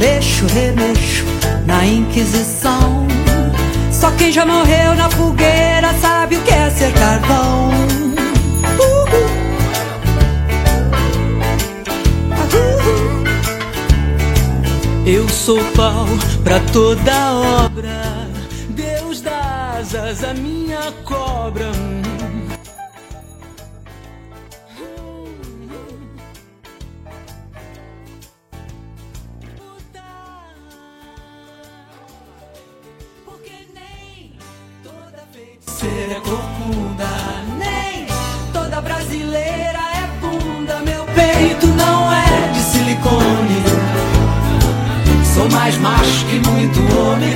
mexo, remexo na Inquisição. Só quem já morreu na fogueira sabe o que é ser carvão. Eu sou pau pra toda obra. Deus dá asas à minha cobra. Feiticeira é corcunda, nem toda brasileira é bunda. Meu peito não é de silicone. Sou mais macho que muito homem.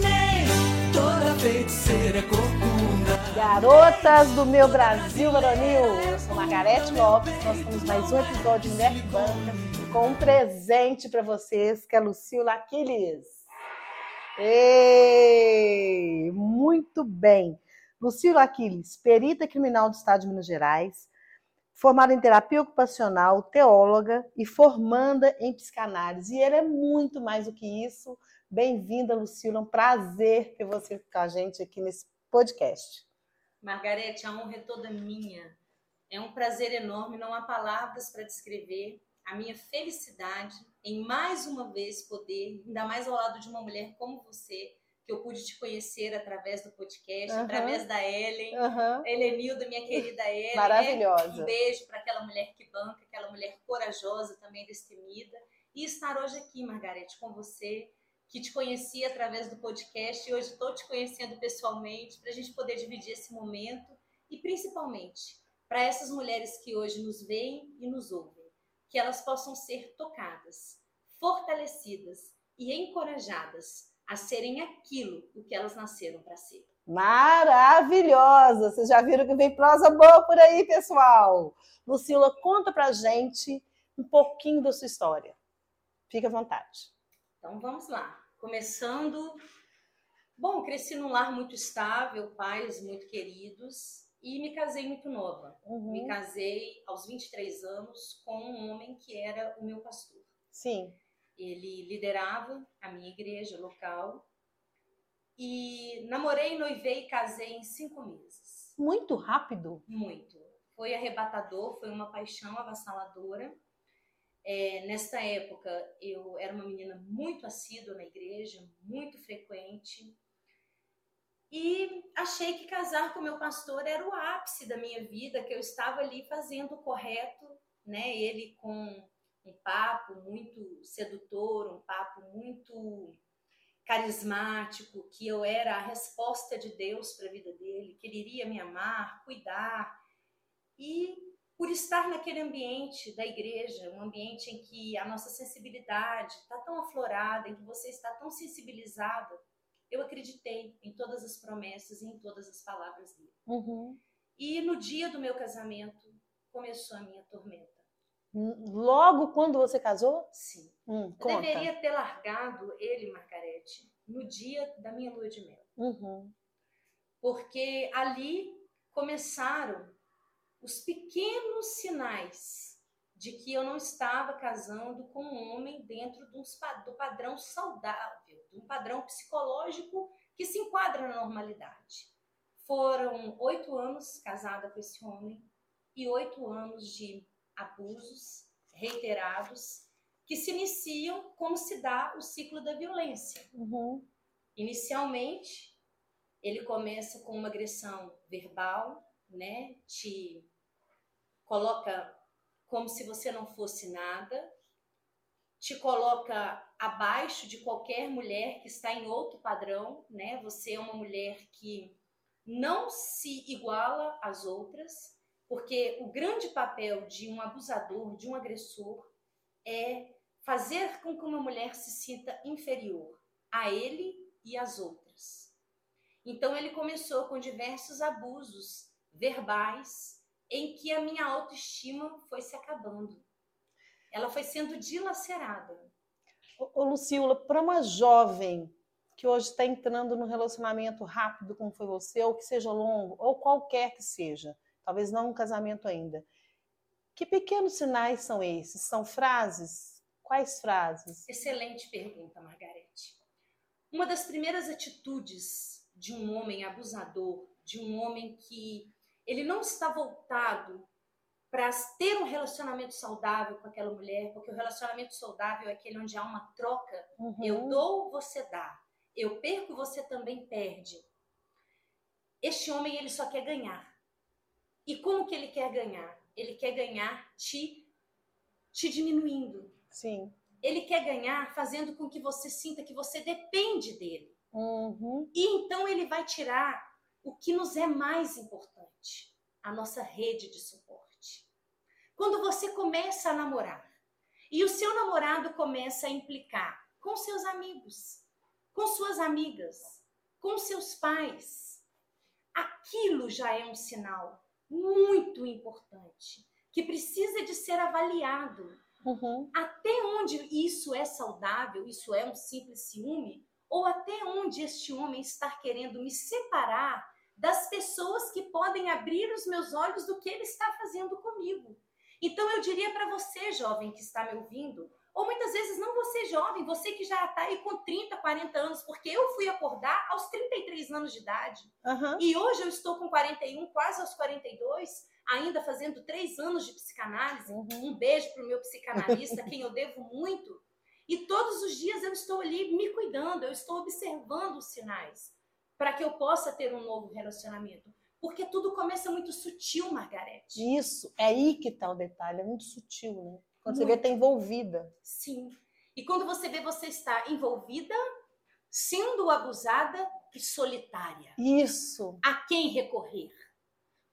Nem toda feiticeira é corcunda. Garotas do meu Brasil varonil, eu sou Margarete Lopes, nós temos mais um episódio de Mulher Banca com um presente para vocês, que é a Lucila Aquiles. Ei, muito bem. Lucila Aquiles, perita criminal do Estado de Minas Gerais, formada em terapia ocupacional, teóloga e formanda em psicanálise. E ele é muito mais do que isso. Bem-vinda, Lucila. Um prazer ter você com a gente aqui nesse podcast. Margarete, a honra é toda minha. É um prazer enorme, não há palavras para descrever a minha felicidade em mais uma vez poder, ainda mais ao lado de uma mulher como você, que eu pude te conhecer através do podcast, Uhum. através da Ellen. Aham. Helenilda, minha querida Ellen. Maravilhosa. Um beijo para aquela mulher que banca, aquela mulher corajosa, também destemida. E estar hoje aqui, Margarete, com você, que te conheci através do podcast e hoje estou te conhecendo pessoalmente, para a gente poder dividir esse momento e principalmente para essas mulheres que hoje nos veem e nos ouvem, que elas possam ser tocadas, fortalecidas e encorajadas a serem aquilo o que elas nasceram para ser. Maravilhosa! Vocês já viram que vem prosa boa por aí, pessoal? Lucila, conta pra gente um pouquinho da sua história. Fique à vontade. Então vamos lá. Começando. Bom, cresci num lar muito estável, pais muito queridos e me casei muito nova. Uhum. Me casei aos 23 anos com um homem que era o meu pastor. Sim. Ele liderava a minha igreja local e namorei, noivei e casei em cinco meses. Muito rápido. Muito. Foi arrebatador, foi uma paixão avassaladora. É, nesta época, eu era uma menina muito assídua na igreja, muito frequente. E achei que casar com meu pastor era o ápice da minha vida, que eu estava ali fazendo o correto, né? Ele com um papo muito sedutor, um papo muito carismático, que eu era a resposta de Deus para a vida dele, que ele iria me amar, cuidar. E por estar naquele ambiente da igreja, um ambiente em que a nossa sensibilidade está tão aflorada, em que você está tão sensibilizada, eu acreditei em todas as promessas e em todas as palavras dele. Uhum. E no dia do meu casamento começou a minha tormenta. Logo quando você casou? Sim. Hum, Eu deveria ter largado ele, Margarete, no dia da minha lua de mel. Uhum. Porque ali começaram os pequenos sinais de que eu não estava casando com um homem dentro de pa- do padrão saudável, de um padrão psicológico que se enquadra na normalidade. Foram oito anos casada com esse homem e oito anos de abusos reiterados que se iniciam como se dá o ciclo da violência. Uhum. Inicialmente, ele começa com uma agressão verbal, né? Te coloca como se você não fosse nada, te coloca abaixo de qualquer mulher que está em outro padrão, né? Você é uma mulher que não se iguala às outras, porque o grande papel de um abusador, de um agressor, é fazer com que uma mulher se sinta inferior a ele e às outras. Então ele começou com diversos abusos verbais em que a minha autoestima foi se acabando. Ela foi sendo dilacerada. Ô, ô, Lucila, para uma jovem que hoje está entrando num relacionamento rápido, como foi você, ou que seja longo, ou qualquer que seja, talvez não um casamento ainda, Que pequenos sinais são esses? São frases? Quais frases? Excelente pergunta, Margarete. Uma das primeiras atitudes de um homem abusador, de um homem que ele não está voltado para ter um relacionamento saudável com aquela mulher, porque o relacionamento saudável é aquele onde há uma troca. Uhum. Eu dou, você dá. Eu perco, você também perde. Este homem ele só quer ganhar. E como que ele quer ganhar? Ele quer ganhar te te diminuindo. Sim. Ele quer ganhar fazendo com que você sinta que você depende dele. Uhum. E então ele vai tirar o que nos é mais importante, a nossa rede de suporte. Quando você começa a namorar e o seu namorado começa a implicar com seus amigos, com suas amigas, com seus pais, aquilo já é um sinal muito importante que precisa de ser avaliado. Uhum. Até onde isso é saudável, isso é um simples ciúme, ou até onde este homem está querendo me separar das pessoas que podem abrir os meus olhos do que ele está fazendo comigo. Então eu diria para você, jovem que está me ouvindo, ou muitas vezes não você jovem, você que já está aí com 30, 40 anos, porque eu fui acordar aos 33 anos de idade. Uhum. E hoje eu estou com 41, quase aos 42, ainda fazendo três anos de psicanálise. Uhum. Um beijo para o meu psicanalista, quem eu devo muito. E todos os dias eu estou ali me cuidando, eu estou observando os sinais para que eu possa ter um novo relacionamento. Porque tudo começa muito sutil, Margarete. Isso, é aí que está o detalhe, é muito sutil, né? Quando muito. você vê, está envolvida. Sim. E quando você vê, você está envolvida, sendo abusada e solitária. Isso. A quem recorrer?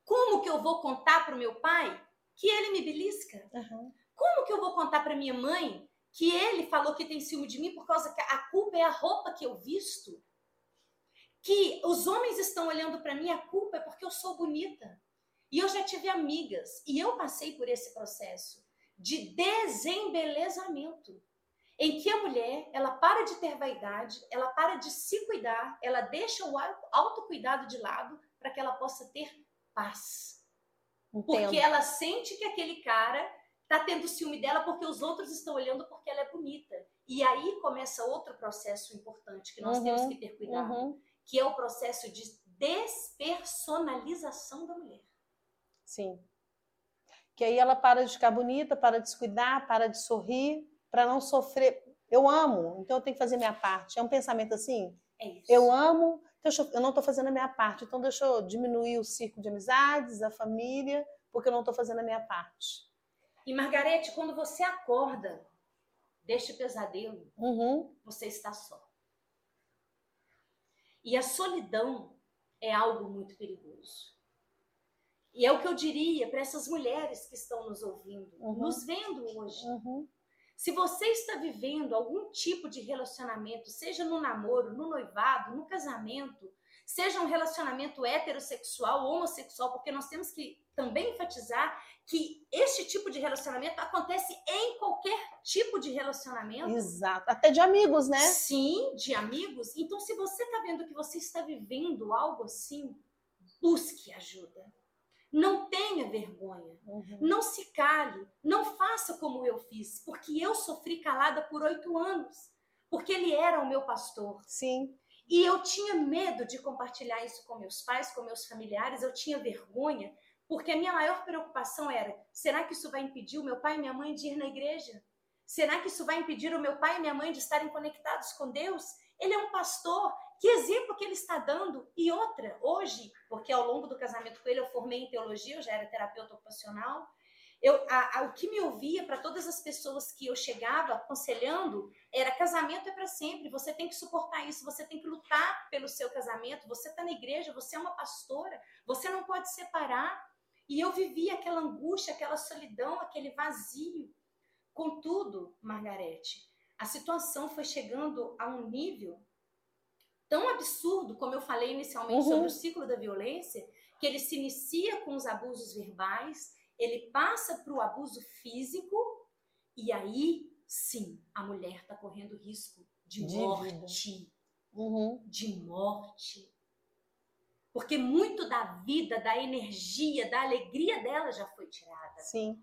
Como que eu vou contar para o meu pai que ele me belisca? Uhum. Como que eu vou contar para minha mãe que ele falou que tem ciúme de mim por causa que a culpa é a roupa que eu visto? Que os homens estão olhando para mim, a culpa é porque eu sou bonita. E eu já tive amigas, e eu passei por esse processo de desembelezamento, em que a mulher, ela para de ter vaidade, ela para de se cuidar, ela deixa o autocuidado de lado para que ela possa ter paz. Entendo. Porque ela sente que aquele cara tá tendo ciúme dela porque os outros estão olhando porque ela é bonita. E aí começa outro processo importante que nós uhum, temos que ter cuidado. Uhum que é o processo de despersonalização da mulher. Sim. Que aí ela para de ficar bonita, para de se cuidar, para de sorrir, para não sofrer. Eu amo, então eu tenho que fazer minha parte. É um pensamento assim? É isso. Eu amo, então eu não estou fazendo a minha parte. Então deixa eu diminuir o círculo de amizades, a família, porque eu não estou fazendo a minha parte. E Margarete, quando você acorda deste pesadelo, uhum. você está só. E a solidão é algo muito perigoso. E é o que eu diria para essas mulheres que estão nos ouvindo, uhum. nos vendo hoje. Uhum. Se você está vivendo algum tipo de relacionamento, seja no namoro, no noivado, no casamento, seja um relacionamento heterossexual ou homossexual, porque nós temos que também enfatizar que este tipo de relacionamento acontece em qualquer tipo de relacionamento. Exato, até de amigos, né? Sim, de amigos. Então, se você está vendo que você está vivendo algo assim, busque ajuda. Não tenha vergonha. Uhum. Não se cale. Não faça como eu fiz, porque eu sofri calada por oito anos. Porque ele era o meu pastor. Sim. E eu tinha medo de compartilhar isso com meus pais, com meus familiares, eu tinha vergonha, porque a minha maior preocupação era: será que isso vai impedir o meu pai e minha mãe de ir na igreja? Será que isso vai impedir o meu pai e minha mãe de estarem conectados com Deus? Ele é um pastor, que exemplo que ele está dando? E outra, hoje, porque ao longo do casamento com ele eu formei em teologia, eu já era terapeuta ocupacional, eu, a, a, o que me ouvia para todas as pessoas que eu chegava aconselhando era casamento é para sempre, você tem que suportar isso, você tem que lutar pelo seu casamento, você está na igreja, você é uma pastora, você não pode separar. E eu vivia aquela angústia, aquela solidão, aquele vazio. Contudo, Margarete, a situação foi chegando a um nível tão absurdo, como eu falei inicialmente uhum. sobre o ciclo da violência, que ele se inicia com os abusos verbais, ele passa para o abuso físico e aí sim a mulher está correndo risco de, de morte. Uhum. De morte. Porque muito da vida, da energia, da alegria dela já foi tirada. Sim.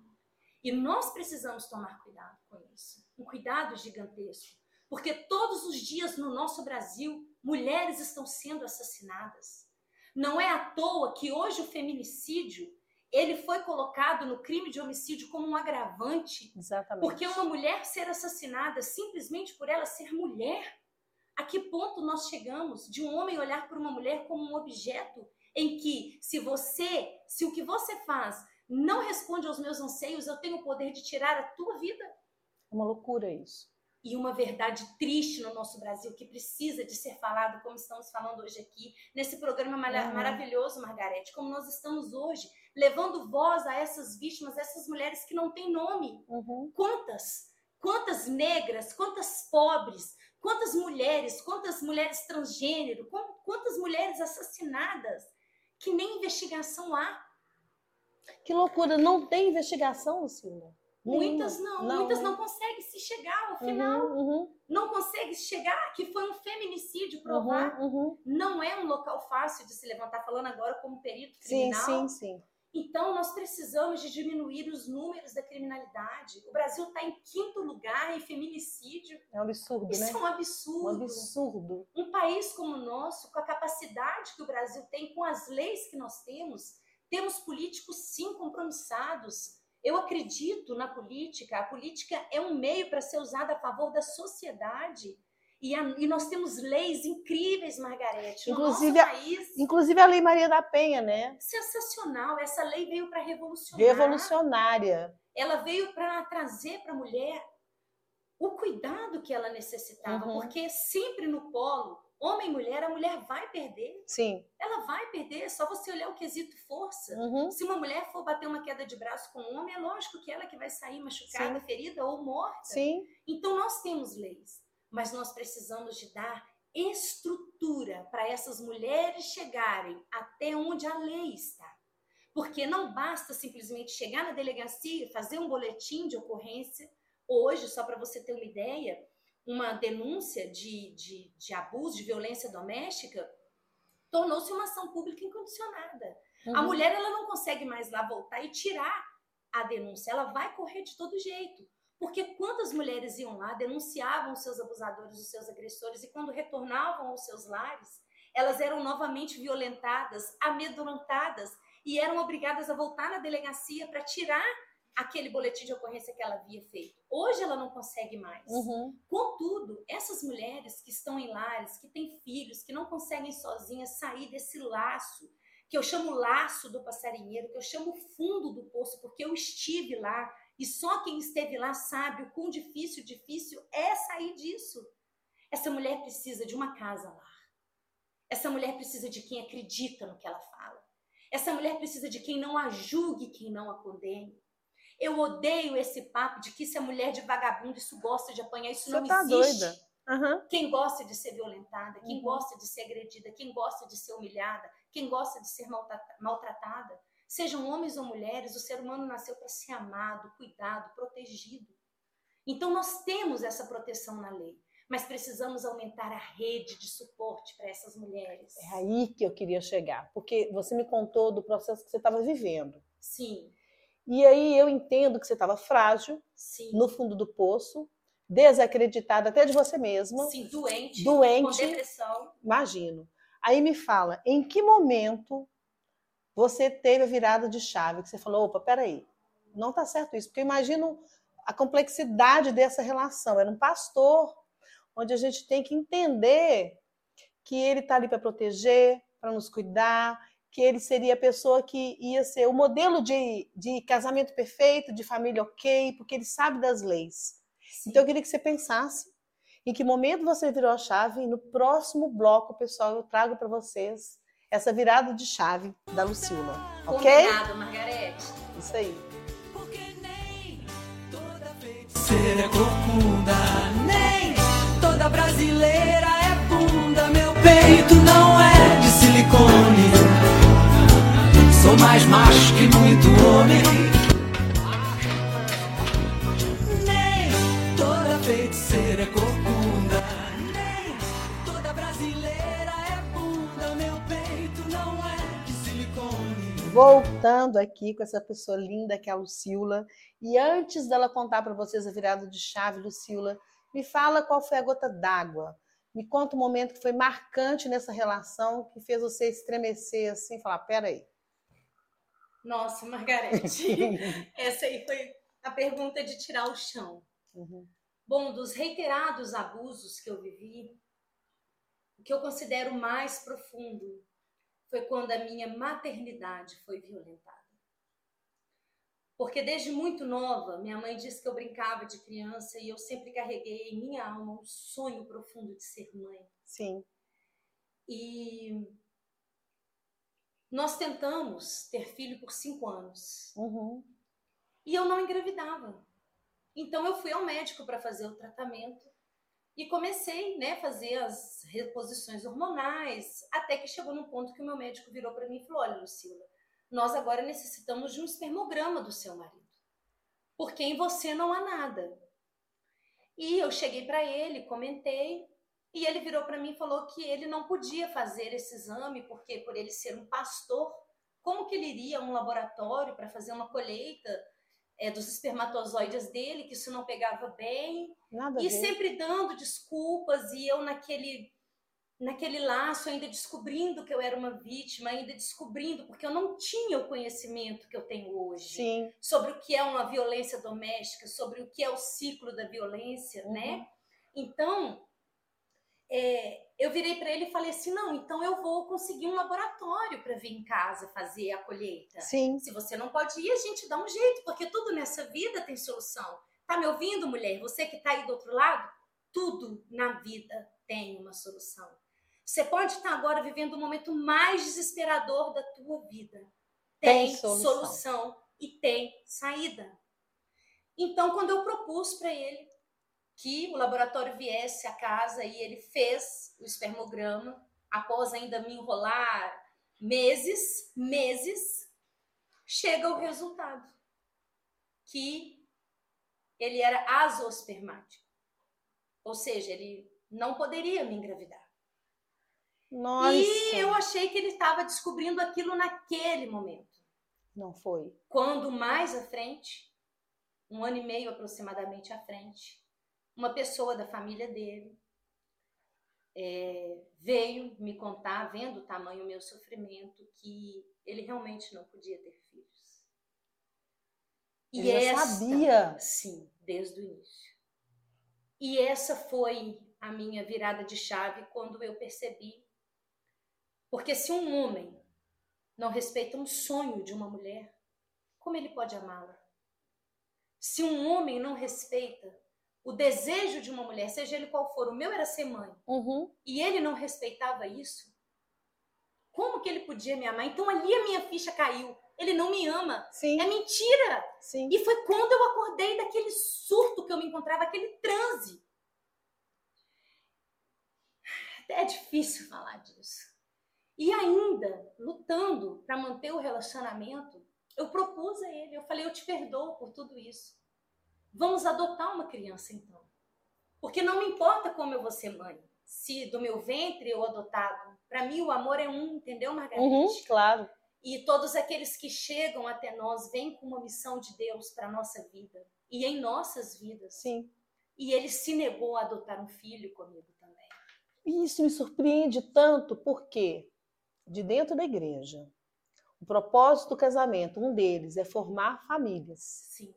E nós precisamos tomar cuidado com isso. Um cuidado gigantesco. Porque todos os dias no nosso Brasil, mulheres estão sendo assassinadas. Não é à toa que hoje o feminicídio ele foi colocado no crime de homicídio como um agravante. Exatamente. Porque uma mulher ser assassinada simplesmente por ela ser mulher. A que ponto nós chegamos de um homem olhar para uma mulher como um objeto em que, se você, se o que você faz não responde aos meus anseios, eu tenho o poder de tirar a tua vida? É uma loucura isso e uma verdade triste no nosso Brasil que precisa de ser falado, como estamos falando hoje aqui, nesse programa uhum. maravilhoso, Margarete, como nós estamos hoje, levando voz a essas vítimas, a essas mulheres que não têm nome. Uhum. Quantas? Quantas negras, quantas pobres, quantas mulheres, quantas mulheres transgênero, quantas mulheres assassinadas que nem investigação há. Que loucura, não tem investigação, Lucila. Muitas não, não, muitas não conseguem se chegar ao uhum, final. Uhum, uhum. Não conseguem chegar que foi um feminicídio provar. Uhum, uhum, não é um local fácil de se levantar, falando agora como perito criminal. Sim, sim, sim. Então, nós precisamos de diminuir os números da criminalidade. O Brasil está em quinto lugar em feminicídio. É um absurdo, Isso né? é um absurdo. Um absurdo. Um país como o nosso, com a capacidade que o Brasil tem, com as leis que nós temos, temos políticos, sim, compromissados eu acredito na política. A política é um meio para ser usada a favor da sociedade. E, a, e, nós temos leis incríveis, Margarete, inclusive, no nosso país. Inclusive a Lei Maria da Penha, né? Sensacional. Essa lei veio para revolucionar. Revolucionária. Ela veio para trazer para a mulher o cuidado que ela necessitava, uhum. porque sempre no polo homem e mulher, a mulher vai perder. Sim. Ela vai perder, é só você olhar o quesito força. Uhum. Se uma mulher for bater uma queda de braço com um homem, é lógico que ela que vai sair machucada, Sim. ferida ou morta. Sim. Então nós temos leis, mas nós precisamos de dar estrutura para essas mulheres chegarem até onde a lei está. Porque não basta simplesmente chegar na delegacia, fazer um boletim de ocorrência. Hoje, só para você ter uma ideia, uma denúncia de, de, de abuso, de violência doméstica, tornou-se uma ação pública incondicionada. Uhum. A mulher ela não consegue mais lá voltar e tirar a denúncia, ela vai correr de todo jeito. Porque quantas mulheres iam lá, denunciavam os seus abusadores, os seus agressores, e quando retornavam aos seus lares, elas eram novamente violentadas, amedrontadas e eram obrigadas a voltar na delegacia para tirar aquele boletim de ocorrência que ela havia feito. Hoje ela não consegue mais. Uhum. Contudo, essas mulheres que estão em lares, que têm filhos, que não conseguem sozinhas sair desse laço, que eu chamo laço do passarinheiro, que eu chamo fundo do poço, porque eu estive lá e só quem esteve lá sabe o quão difícil, difícil é sair disso. Essa mulher precisa de uma casa lá. Essa mulher precisa de quem acredita no que ela fala. Essa mulher precisa de quem não a julgue, quem não a condene. Eu odeio esse papo de que isso é mulher de vagabundo, isso gosta de apanhar, isso Você não tá existe. Doida. Uhum. Quem gosta de ser violentada, quem uhum. gosta de ser agredida, quem gosta de ser humilhada, quem gosta de ser maltratada, sejam homens ou mulheres, o ser humano nasceu para ser amado, cuidado, protegido. Então nós temos essa proteção na lei, mas precisamos aumentar a rede de suporte para essas mulheres. É aí que eu queria chegar, porque você me contou do processo que você estava vivendo. Sim. E aí eu entendo que você estava frágil, Sim. no fundo do poço, desacreditada até de você mesma. Sim, doente, doente, com depressão. Imagino. Aí me fala, em que momento você teve a virada de chave que você falou, opa, peraí, não está certo isso, porque eu imagino a complexidade dessa relação. Era um pastor, onde a gente tem que entender que ele está ali para proteger, para nos cuidar, que ele seria a pessoa que ia ser o modelo de, de casamento perfeito, de família ok, porque ele sabe das leis. Sim. Então eu queria que você pensasse em que momento você virou a chave e no próximo bloco, pessoal, eu trago para vocês essa virada de chave da Lucila. Ok? Combinado, Margarete. Isso aí. Porque nem toda feiticeira é corcunda, nem toda brasileira é bunda. Meu peito não é de silicone. Sou mais macho que muito homem. Nem toda feiticeira é corcunda. Voltando aqui com essa pessoa linda que é a Lucila. E antes dela contar para vocês a virada de chave, Lucila, me fala qual foi a gota d'água. Me conta um momento que foi marcante nessa relação, que fez você estremecer assim falar: peraí. Nossa, Margarete, essa aí foi a pergunta de tirar o chão. Uhum. Bom, dos reiterados abusos que eu vivi, o que eu considero mais profundo foi quando a minha maternidade foi violentada. Porque desde muito nova, minha mãe disse que eu brincava de criança e eu sempre carreguei em minha alma um sonho profundo de ser mãe. Sim. E nós tentamos ter filho por cinco anos. Uhum. E eu não engravidava. Então eu fui ao médico para fazer o tratamento e comecei, né, fazer as reposições hormonais, até que chegou num ponto que o meu médico virou para mim e falou: "Olha, Lucila, nós agora necessitamos de um espermograma do seu marido, porque em você não há nada". E eu cheguei para ele, comentei, e ele virou para mim e falou que ele não podia fazer esse exame porque por ele ser um pastor, como que ele iria a um laboratório para fazer uma colheita é, dos espermatozoides dele, que isso não pegava bem. Nada e sempre dando desculpas, e eu naquele naquele laço ainda descobrindo que eu era uma vítima, ainda descobrindo, porque eu não tinha o conhecimento que eu tenho hoje Sim. sobre o que é uma violência doméstica, sobre o que é o ciclo da violência, né? uhum. né? Então, é, eu virei para ele e falei assim: não, então eu vou conseguir um laboratório para vir em casa fazer a colheita. Sim. Se você não pode ir, a gente dá um jeito, porque tudo nessa vida tem solução. Tá me ouvindo, mulher? Você que tá aí do outro lado? Tudo na vida tem uma solução. Você pode estar agora vivendo o momento mais desesperador da tua vida. Tem, tem solução. solução e tem saída. Então, quando eu propus para ele que o laboratório viesse à casa e ele fez o espermograma após ainda me enrolar meses, meses, chega o resultado que ele era azospermático. Ou seja, ele não poderia me engravidar. Nossa. E eu achei que ele estava descobrindo aquilo naquele momento. Não foi. Quando mais à frente, um ano e meio aproximadamente à frente, uma pessoa da família dele é, veio me contar, vendo o tamanho do meu sofrimento, que ele realmente não podia ter filhos. E ele esta, sabia? Sim, desde o início. E essa foi a minha virada de chave quando eu percebi. Porque se um homem não respeita um sonho de uma mulher, como ele pode amá-la? Se um homem não respeita o desejo de uma mulher, seja ele qual for, o meu era ser mãe, uhum. e ele não respeitava isso, como que ele podia me amar? Então ali a minha ficha caiu. Ele não me ama. Sim. É mentira. Sim. E foi quando eu acordei daquele surto que eu me encontrava, aquele transe. É difícil falar disso. E ainda, lutando para manter o relacionamento, eu propus a ele, eu falei, eu te perdoo por tudo isso. Vamos adotar uma criança então. Porque não me importa como eu vou ser mãe. Se do meu ventre ou adotado. Para mim o amor é um, entendeu, Margarida? Uhum, claro. E todos aqueles que chegam até nós vêm com uma missão de Deus para nossa vida e em nossas vidas. Sim. E ele se negou a adotar um filho comigo também. E isso me surpreende tanto porque de dentro da igreja, o propósito do casamento, um deles é formar famílias. Sim.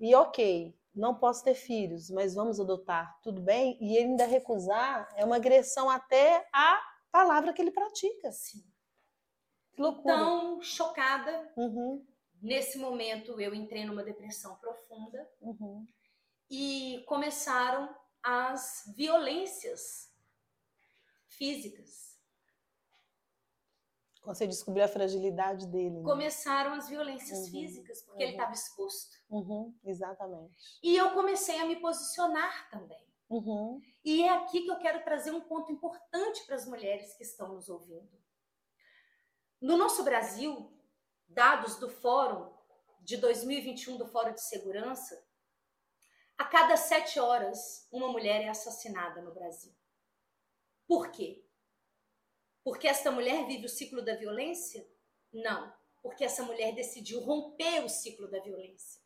E ok, não posso ter filhos, mas vamos adotar, tudo bem? E ele ainda recusar é uma agressão até à palavra que ele pratica. Sim. Que loucura. Tão chocada. Uhum. Nesse momento eu entrei numa depressão profunda uhum. e começaram as violências físicas. Você descobriu a fragilidade dele. Né? Começaram as violências uhum, físicas, porque uhum. ele estava exposto. Uhum, exatamente. E eu comecei a me posicionar também. Uhum. E é aqui que eu quero trazer um ponto importante para as mulheres que estão nos ouvindo. No nosso Brasil, dados do Fórum de 2021 do Fórum de Segurança, a cada sete horas uma mulher é assassinada no Brasil. Por quê? Porque esta mulher vive o ciclo da violência? Não. porque essa mulher decidiu romper o ciclo da violência.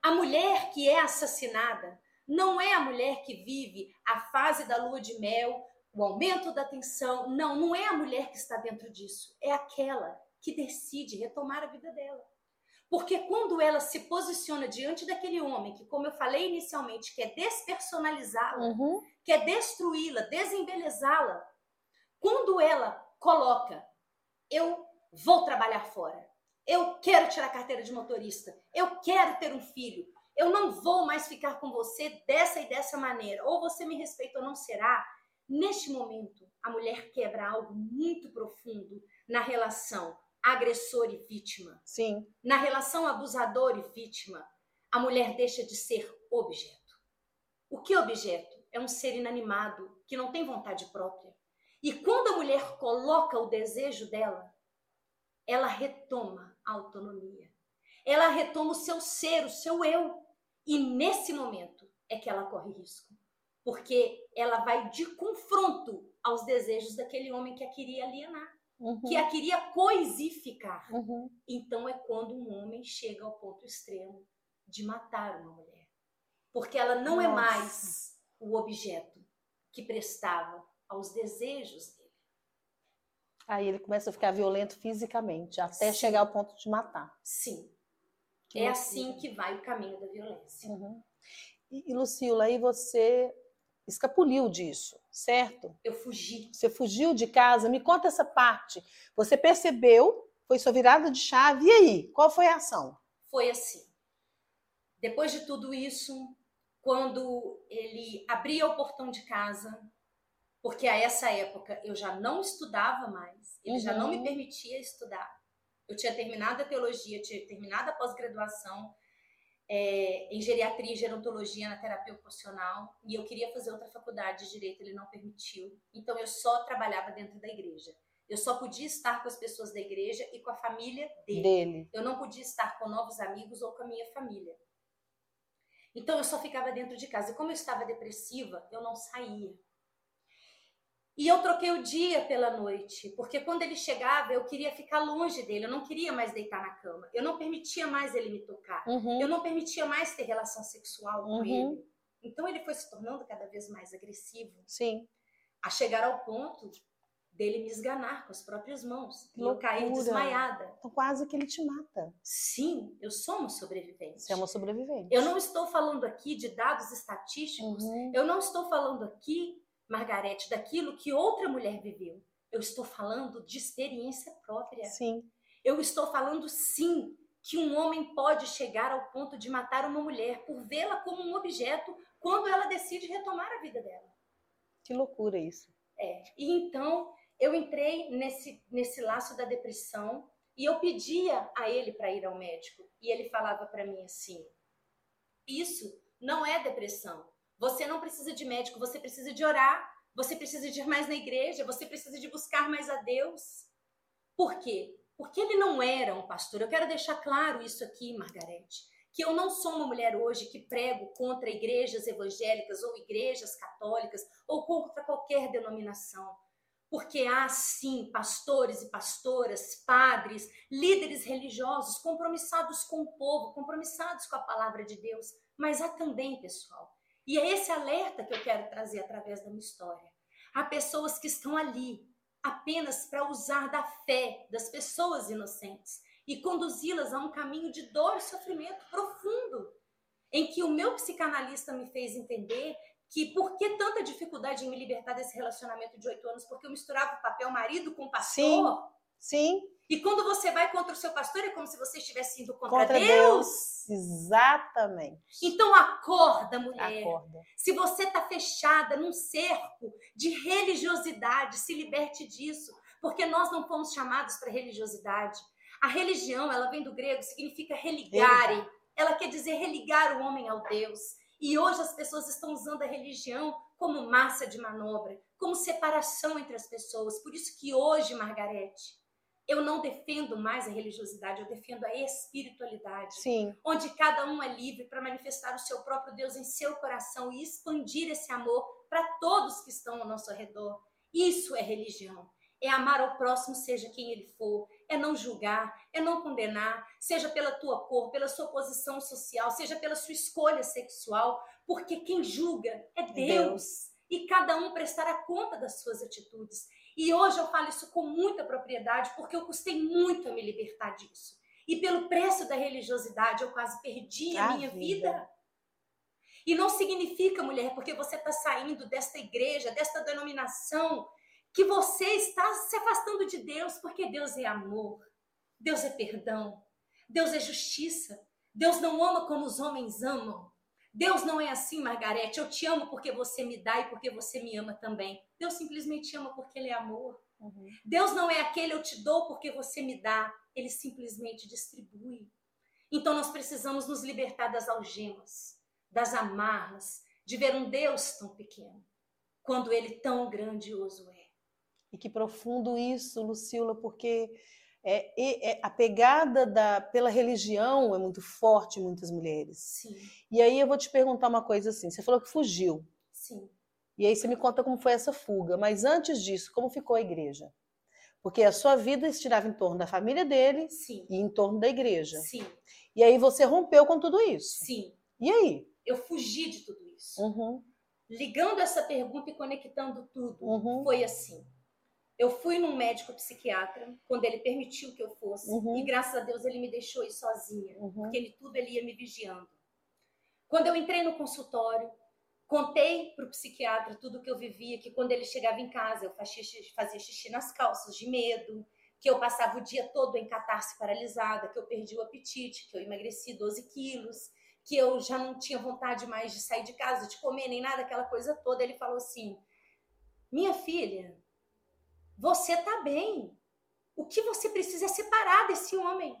A mulher que é assassinada não é a mulher que vive a fase da lua de mel, o aumento da tensão. Não, não é a mulher que está dentro disso. É aquela que decide retomar a vida dela. Porque quando ela se posiciona diante daquele homem que, como eu falei inicialmente, quer despersonalizá-la, Uhum. quer destruí-la, desembelezá-la, quando ela coloca, eu vou trabalhar fora, eu quero tirar a carteira de motorista, eu quero ter um filho, eu não vou mais ficar com você dessa e dessa maneira, ou você me respeita ou não será. Neste momento, a mulher quebra algo muito profundo na relação agressor e vítima. Sim. Na relação abusador e vítima, a mulher deixa de ser objeto. O que é objeto? É um ser inanimado que não tem vontade própria. E quando a mulher coloca o desejo dela, ela retoma a autonomia. Ela retoma o seu ser, o seu eu. E nesse momento é que ela corre risco. Porque ela vai de confronto aos desejos daquele homem que a queria alienar, Uhum. que a queria coisificar. Uhum. Então é quando um homem chega ao ponto extremo de matar uma mulher. Porque ela não é Nossa. mais o objeto que prestava aos desejos dele. Aí ele começa a ficar violento fisicamente, até Sim. chegar ao ponto de matar. Sim, Que é assim que vai o caminho da violência. Uhum. E, e, Lucila, aí você escapuliu disso, certo? Eu fugi. Você fugiu de casa. Me conta essa parte. Você percebeu, foi sua virada de chave. E aí? Qual foi a ação? Foi assim. Depois de tudo isso, quando ele abria o portão de casa, porque a essa época eu já não estudava mais, ele já não me Uhum. permitia estudar. Eu tinha terminado a teologia, tinha terminado a pós-graduação é, em geriatria e gerontologia na terapia ocupacional e eu queria fazer outra faculdade de direito, ele não permitiu. Então eu só trabalhava dentro da igreja. Eu só podia estar com as pessoas da igreja e com a família dele. Dele. Eu não podia estar com novos amigos ou com a minha família. Então eu só ficava dentro de casa. E como eu estava depressiva, eu não saía. E eu troquei o dia pela noite, porque quando ele chegava, eu queria ficar longe dele, eu não queria mais deitar na cama. Eu não permitia mais ele me tocar. Uhum. Eu não permitia mais ter relação sexual com Uhum. ele. Então ele foi se tornando cada vez mais agressivo, Sim. a chegar ao ponto dele me esganar com as próprias mãos. Que E eu caí loucura. desmaiada. Então quase que ele te mata. Sim, eu sou uma sobrevivente. Você é uma sobrevivente. Eu não estou falando aqui de dados estatísticos, Uhum. eu não estou falando aqui, Margarete, daquilo que outra mulher viveu. Eu estou falando de experiência própria. Sim. Eu estou falando, sim, que um homem pode chegar ao ponto de matar uma mulher por vê-la como um objeto quando ela decide retomar a vida dela. Que loucura isso. É. E então eu entrei nesse, nesse laço da depressão e eu pedia a ele para ir ao médico. E ele falava para mim assim: Isso não é depressão. Você não precisa de médico, você precisa de orar, você precisa de ir mais na igreja, você precisa de buscar mais a Deus. Por quê? Porque ele não era um pastor. Eu quero deixar claro isso aqui, Margarete, que eu não sou uma mulher hoje que prego contra igrejas evangélicas ou igrejas católicas ou contra qualquer denominação. Porque há sim pastores e pastoras, padres, líderes religiosos compromissados com o povo, compromissados com a palavra de Deus, mas há também, pessoal, e é esse alerta que eu quero trazer através da minha história. Há pessoas que estão ali apenas para usar da fé das pessoas inocentes e conduzi-las a um caminho de dor e sofrimento profundo, em que o meu psicanalista me fez entender que por que tanta dificuldade em me libertar desse relacionamento de oito anos? Porque eu misturava o papel marido com pastor. Sim. E quando você vai contra o seu pastor, é como se você estivesse indo contra, Contra Deus. Deus. Exatamente. Então acorda, mulher. Acorda. Se você está fechada num cerco de religiosidade, se liberte disso, porque nós não fomos chamados para religiosidade. A religião, ela vem do grego, significa religare. Ela quer dizer religar o homem ao Deus. E hoje as pessoas estão usando a religião como massa de manobra, como separação entre as pessoas. Por isso que hoje, Margarete, eu não defendo mais a religiosidade, eu defendo a espiritualidade Sim. onde cada um é livre para manifestar o seu próprio Deus em seu coração e expandir esse amor para todos que estão ao nosso redor. Isso é religião. É amar ao próximo, seja quem ele for. é não julgar, é não condenar, seja pela tua cor, pela sua posição social, seja pela sua escolha sexual, porque quem julga é Deus. Deus. E cada um prestará conta das suas atitudes. E hoje eu falo isso com muita propriedade, porque eu custei muito a me libertar disso. E pelo preço da religiosidade, eu quase perdi a, a minha vida. vida. E não significa, mulher, porque você está saindo desta igreja, desta denominação, que você está se afastando de Deus, porque Deus é amor, Deus é perdão, Deus é justiça. Deus não ama como os homens amam. Deus não é assim, Margarete. Eu te amo porque você me dá e porque você me ama também. Deus simplesmente ama porque Ele é amor. Uhum. Deus não é aquele eu te dou porque você me dá. Ele simplesmente distribui. Então nós precisamos nos libertar das algemas, das amarras, de ver um Deus tão pequeno, quando Ele tão grandioso é. E que profundo isso, Lucila, porque é, é, a pegada da, pela religião é muito forte em muitas mulheres. Sim. E aí eu vou te perguntar uma coisa assim: você falou que fugiu. Sim. E aí você me conta como foi essa fuga. Mas antes disso, como ficou a igreja? Porque a sua vida estirava em torno da família dele Sim. e em torno da igreja. Sim. E aí você rompeu com tudo isso. Sim. E aí? Eu fugi de tudo isso. Uhum. Ligando essa pergunta e conectando tudo, uhum. foi assim. Eu fui num médico psiquiatra quando ele permitiu que eu fosse. Uhum. E graças a Deus ele me deixou ir sozinha. Uhum. Porque ele tudo ele ia me vigiando. Quando eu entrei no consultório, contei para o psiquiatra tudo que eu vivia, que quando ele chegava em casa eu fazia xixi, fazia xixi nas calças de medo, que eu passava o dia todo em catarse paralisada, que eu perdi o apetite, que eu emagreci 12 quilos, que eu já não tinha vontade mais de sair de casa, de comer, nem nada, aquela coisa toda. Ele falou assim: Minha filha, você está bem. O que você precisa é separar desse homem.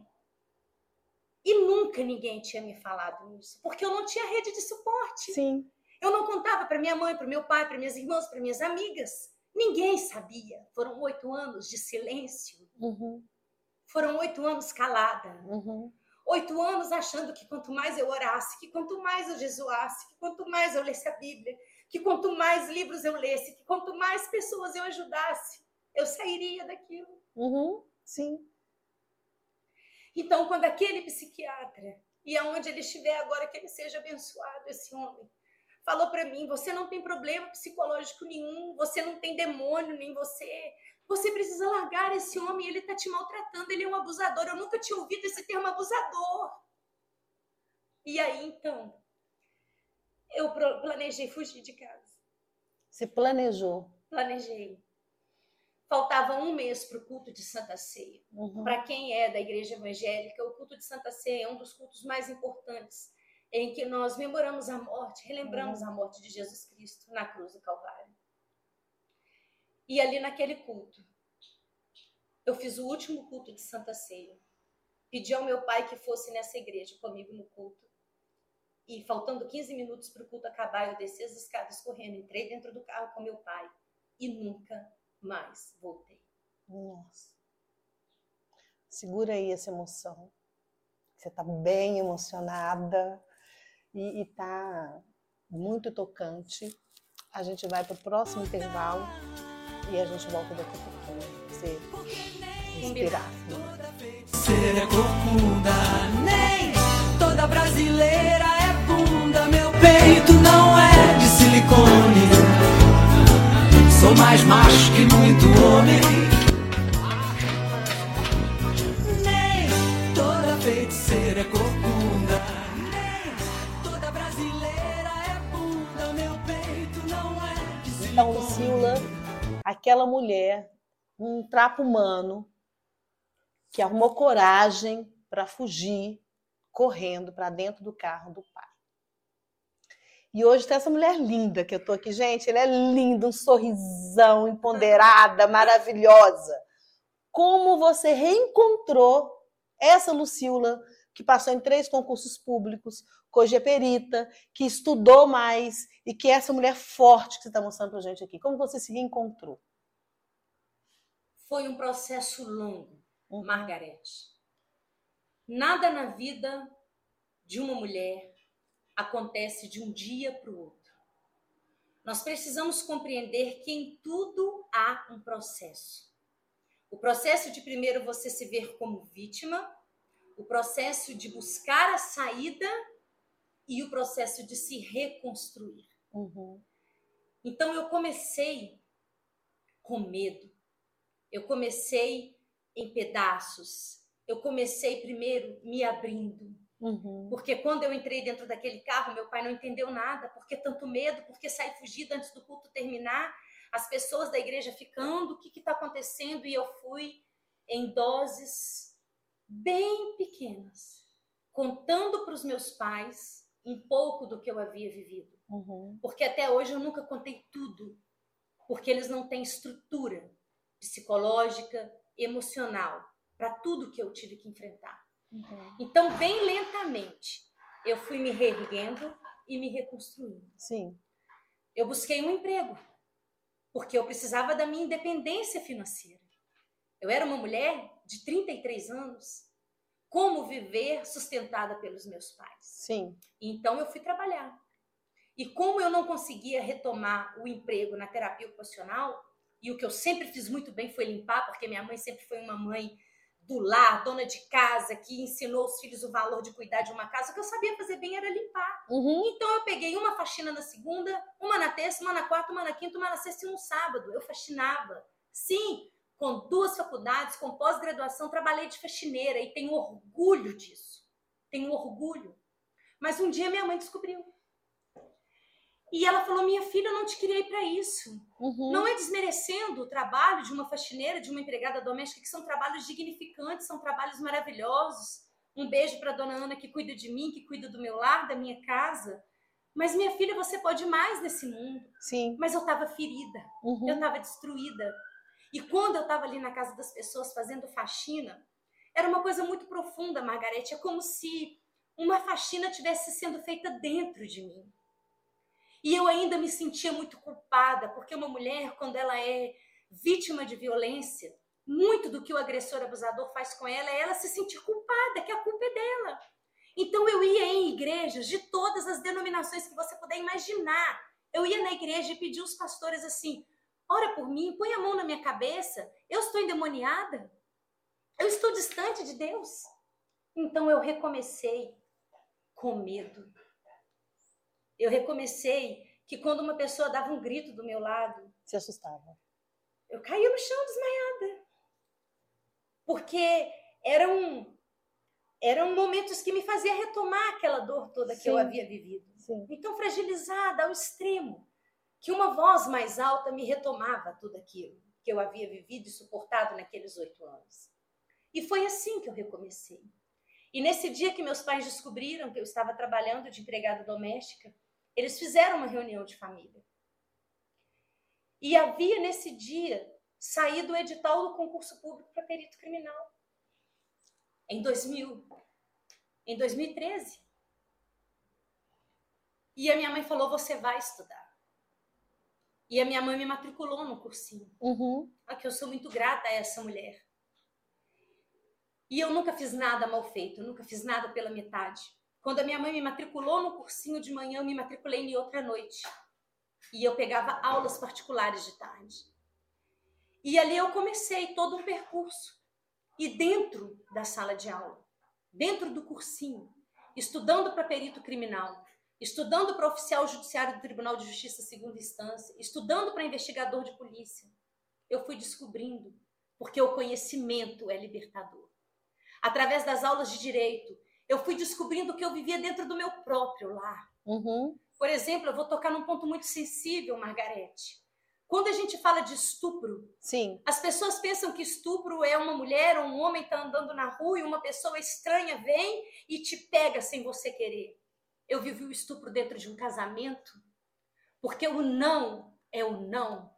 E nunca ninguém tinha me falado isso, porque eu não tinha rede de suporte. Sim. Eu não contava para minha mãe, para meu pai, para minhas irmãs, para minhas amigas. Ninguém sabia. Foram oito anos de silêncio. Uhum. Foram oito anos calada. Uhum. Oito anos achando que quanto mais eu orasse, que quanto mais eu jesuasse, que quanto mais eu lesse a Bíblia, que quanto mais livros eu lesse, que quanto mais pessoas eu ajudasse, eu sairia daquilo. Uhum, sim. Então, quando aquele psiquiatra, e aonde ele estiver agora, que ele seja abençoado, esse homem, falou para mim: você não tem problema psicológico nenhum, você não tem demônio nem você. Você precisa largar esse homem, ele está te maltratando, ele é um abusador. Eu nunca tinha ouvido esse termo abusador. E aí, então, eu planejei fugir de casa. Você planejou? Planejei. Faltava um mês para o culto de Santa Ceia. Uhum. Para quem é da igreja evangélica, o culto de Santa Ceia é um dos cultos mais importantes, em que nós memoramos a morte, relembramos uhum. a morte de Jesus Cristo na cruz do Calvário. E ali naquele culto, eu fiz o último culto de Santa Ceia. Pedi ao meu pai que fosse nessa igreja comigo no culto. E faltando 15 minutos para o culto acabar, eu desci as escadas correndo, entrei dentro do carro com meu pai e nunca mais voltei. Nossa. Segura aí essa emoção. Você está bem emocionada e está muito tocante. A gente vai para o próximo intervalo e a gente volta daqui a pouquinho. Você respirar. Ser é corcunda, nem toda brasileira mais macho que muito homem. Nem toda feiticeira é corcunda. Nem toda brasileira é bunda. Meu peito não é de Então, Lucila, aquela mulher, um trapo humano, que arrumou coragem para fugir correndo para dentro do carro do pai. E hoje tem essa mulher linda que eu tô aqui, gente. Ela é linda, um sorrisão, empoderada, maravilhosa. Como você reencontrou essa Lucila que passou em três concursos públicos, que hoje é perita, que estudou mais e que é essa mulher forte que você está mostrando para gente aqui. Como você se reencontrou? Foi um processo longo, uhum. Margarete. Nada na vida de uma mulher acontece de um dia para o outro. Nós precisamos compreender que em tudo há um processo. O processo de primeiro você se ver como vítima, o processo de buscar a saída e o processo de se reconstruir. Uhum. Então eu comecei com medo. Eu comecei em pedaços. Eu comecei primeiro me abrindo. Uhum. Porque quando eu entrei dentro daquele carro, meu pai não entendeu nada. Por que tanto medo? Por que sair fugido antes do culto terminar? As pessoas da igreja ficando, o que está acontecendo? E eu fui em doses bem pequenas, contando para os meus pais um pouco do que eu havia vivido. Uhum. Porque até hoje eu nunca contei tudo, porque eles não têm estrutura psicológica, emocional para tudo que eu tive que enfrentar. Uhum. Então, bem lentamente, eu fui me reerguendo e me reconstruindo. Sim. Eu busquei um emprego, porque eu precisava da minha independência financeira. Eu era uma mulher de 33 anos, como viver sustentada pelos meus pais. Sim. Então eu fui trabalhar. E como eu não conseguia retomar o emprego na terapia ocupacional, e o que eu sempre fiz muito bem foi limpar, porque minha mãe sempre foi uma mãe do lar, dona de casa, que ensinou os filhos o valor de cuidar de uma casa, o que eu sabia fazer bem era limpar. Uhum. Então eu peguei uma faxina na segunda, uma na terça, uma na quarta, uma na quinta, uma na sexta e um sábado. Eu faxinava. Sim, com duas faculdades, com pós-graduação, trabalhei de faxineira e tenho orgulho disso. Tenho orgulho. Mas um dia minha mãe descobriu. E ela falou: Minha filha, eu não te criei para isso. Uhum. Não é desmerecendo o trabalho de uma faxineira, de uma empregada doméstica, que são trabalhos dignificantes, são trabalhos maravilhosos. Um beijo para dona Ana, que cuida de mim, que cuida do meu lar, da minha casa. Mas, minha filha, você pode mais nesse mundo. Sim. Mas eu estava ferida, Uhum. eu estava destruída. E quando eu estava ali na casa das pessoas fazendo faxina, era uma coisa muito profunda, Margarete. É como se uma faxina tivesse sendo feita dentro de mim. E eu ainda me sentia muito culpada, porque uma mulher, quando ela é vítima de violência, muito do que o agressor abusador faz com ela é ela se sentir culpada, que a culpa é dela. Então eu ia em igrejas de todas as denominações que você puder imaginar. Eu ia na igreja e pedia aos pastores assim: ora por mim, põe a mão na minha cabeça, eu estou endemoniada, eu estou distante de Deus. Então eu recomecei com medo. Eu recomecei que quando uma pessoa dava um grito do meu lado, Se assustava. eu caía no chão desmaiada. Porque eram, eram momentos que me faziam retomar aquela dor toda que eu havia vivido. Sim. Então, fragilizada ao extremo, que uma voz mais alta me retomava tudo aquilo que eu havia vivido e suportado naqueles oito anos. E foi assim que eu recomecei. E nesse dia que meus pais descobriram que eu estava trabalhando de empregada doméstica, eles fizeram uma reunião de família. E havia nesse dia saído o edital do concurso público para perito criminal. Em 2000. Em 2013. E a minha mãe falou: Você vai estudar. E a minha mãe me matriculou no cursinho. Uhum. A que eu sou muito grata a essa mulher. E eu nunca fiz nada mal feito, eu nunca fiz nada pela metade. Quando a minha mãe me matriculou no cursinho de manhã, eu me matriculei em outra noite. E eu pegava aulas particulares de tarde. E ali eu comecei todo um percurso. E dentro da sala de aula, dentro do cursinho, estudando para perito criminal, estudando para oficial judiciário do Tribunal de Justiça segunda instância, estudando para investigador de polícia, eu fui descobrindo porque o conhecimento é libertador. Através das aulas de direito, eu fui descobrindo que eu vivia dentro do meu próprio lar. Uhum. Por exemplo, eu vou tocar num ponto muito sensível, Margarete. Quando a gente fala de estupro, Sim. as pessoas pensam que estupro é uma mulher ou um homem está andando na rua e uma pessoa estranha vem e te pega sem você querer. Eu vivi o estupro dentro de um casamento, porque o não é o não.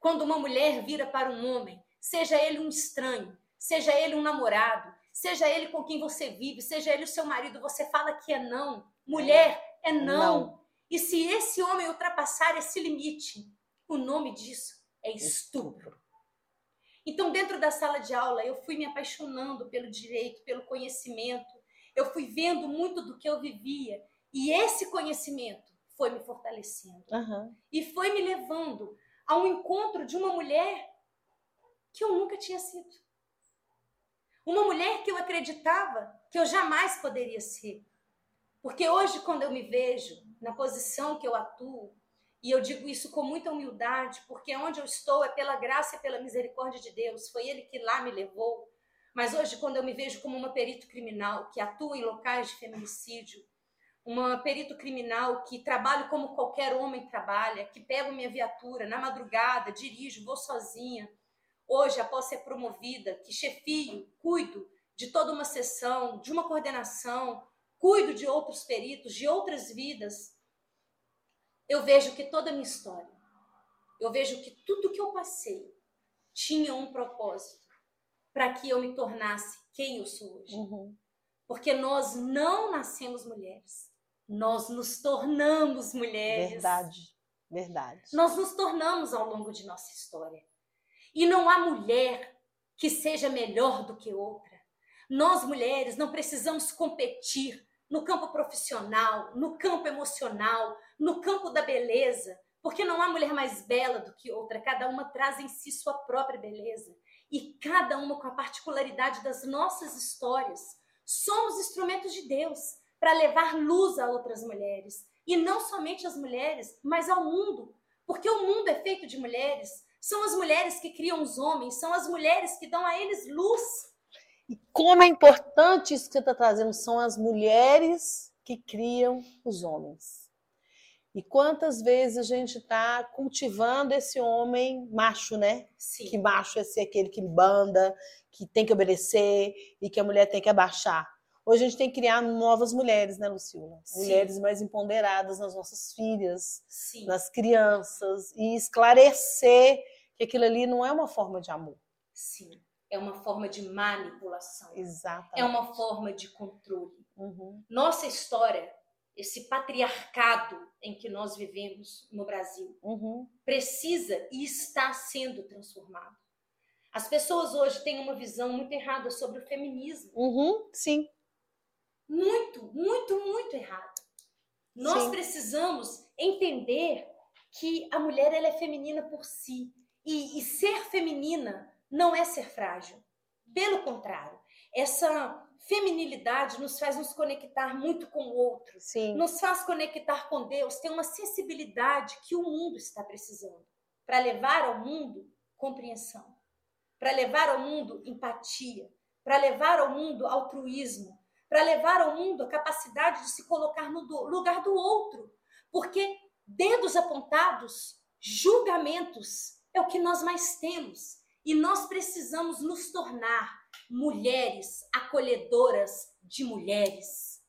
Quando uma mulher vira para um homem, seja ele um estranho, seja ele um namorado, seja ele com quem você vive, seja ele o seu marido, você fala que é não. Mulher é não. Não. E se esse homem ultrapassar esse limite, o nome disso é estupro. Então, dentro da sala de aula, eu fui me apaixonando pelo direito, pelo conhecimento. Eu fui vendo muito do que eu vivia. E esse conhecimento foi me fortalecendo. Aham. E foi me levando a um encontro de uma mulher que eu nunca tinha sido. Uma mulher que eu acreditava que eu jamais poderia ser. Porque hoje, quando eu me vejo na posição que eu atuo, e eu digo isso com muita humildade, porque onde eu estou é pela graça e pela misericórdia de Deus, foi Ele que lá me levou. Mas hoje, quando eu me vejo como uma perito criminal que atua em locais de feminicídio, uma perito criminal que trabalho como qualquer homem trabalha, que pego minha viatura na madrugada, dirijo, vou sozinha. Hoje, após ser promovida, que chefio, cuido de toda uma sessão, de uma coordenação, cuido de outros peritos, de outras vidas, eu vejo que toda a minha história, eu vejo que tudo que eu passei tinha um propósito para que eu me tornasse quem eu sou hoje. Uhum. Porque nós não nascemos mulheres, nós nos tornamos mulheres. Verdade, verdade. Nós nos tornamos ao longo de nossa história. E não há mulher que seja melhor do que outra. Nós mulheres não precisamos competir no campo profissional, no campo emocional, no campo da beleza, porque não há mulher mais bela do que outra, cada uma traz em si sua própria beleza e cada uma com a particularidade das nossas histórias. Somos instrumentos de Deus para levar luz a outras mulheres e não somente as mulheres, mas ao mundo, porque o mundo é feito de mulheres. São as mulheres que criam os homens, são as mulheres que dão a eles luz. E como é importante isso que você está trazendo, são as mulheres que criam os homens. E quantas vezes a gente está cultivando esse homem macho, né? Sim. Que macho é ser aquele que banda, que tem que obedecer e que a mulher tem que abaixar. Hoje a gente tem que criar novas mulheres, né, Lucila? Sim. Mulheres mais empoderadas nas nossas filhas, Sim. nas crianças e esclarecer que aquilo ali não é uma forma de amor. Sim. É uma forma de manipulação. Exatamente. É uma forma de controle. Uhum. Nossa história, esse patriarcado em que nós vivemos no Brasil, Uhum. precisa e está sendo transformado. As pessoas hoje têm uma visão muito errada sobre o feminismo. Uhum. Sim. Muito, muito, muito errada. Nós Sim. precisamos entender que a mulher ela é feminina por si. E, e ser feminina não é ser frágil. Pelo contrário, essa feminilidade nos faz nos conectar muito com o outro, Sim. nos faz conectar com Deus, tem uma sensibilidade que o mundo está precisando para levar ao mundo compreensão, para levar ao mundo empatia, para levar ao mundo altruísmo, para levar ao mundo a capacidade de se colocar no lugar do outro, porque dedos apontados, julgamentos é o que nós mais temos e nós precisamos nos tornar mulheres acolhedoras de mulheres.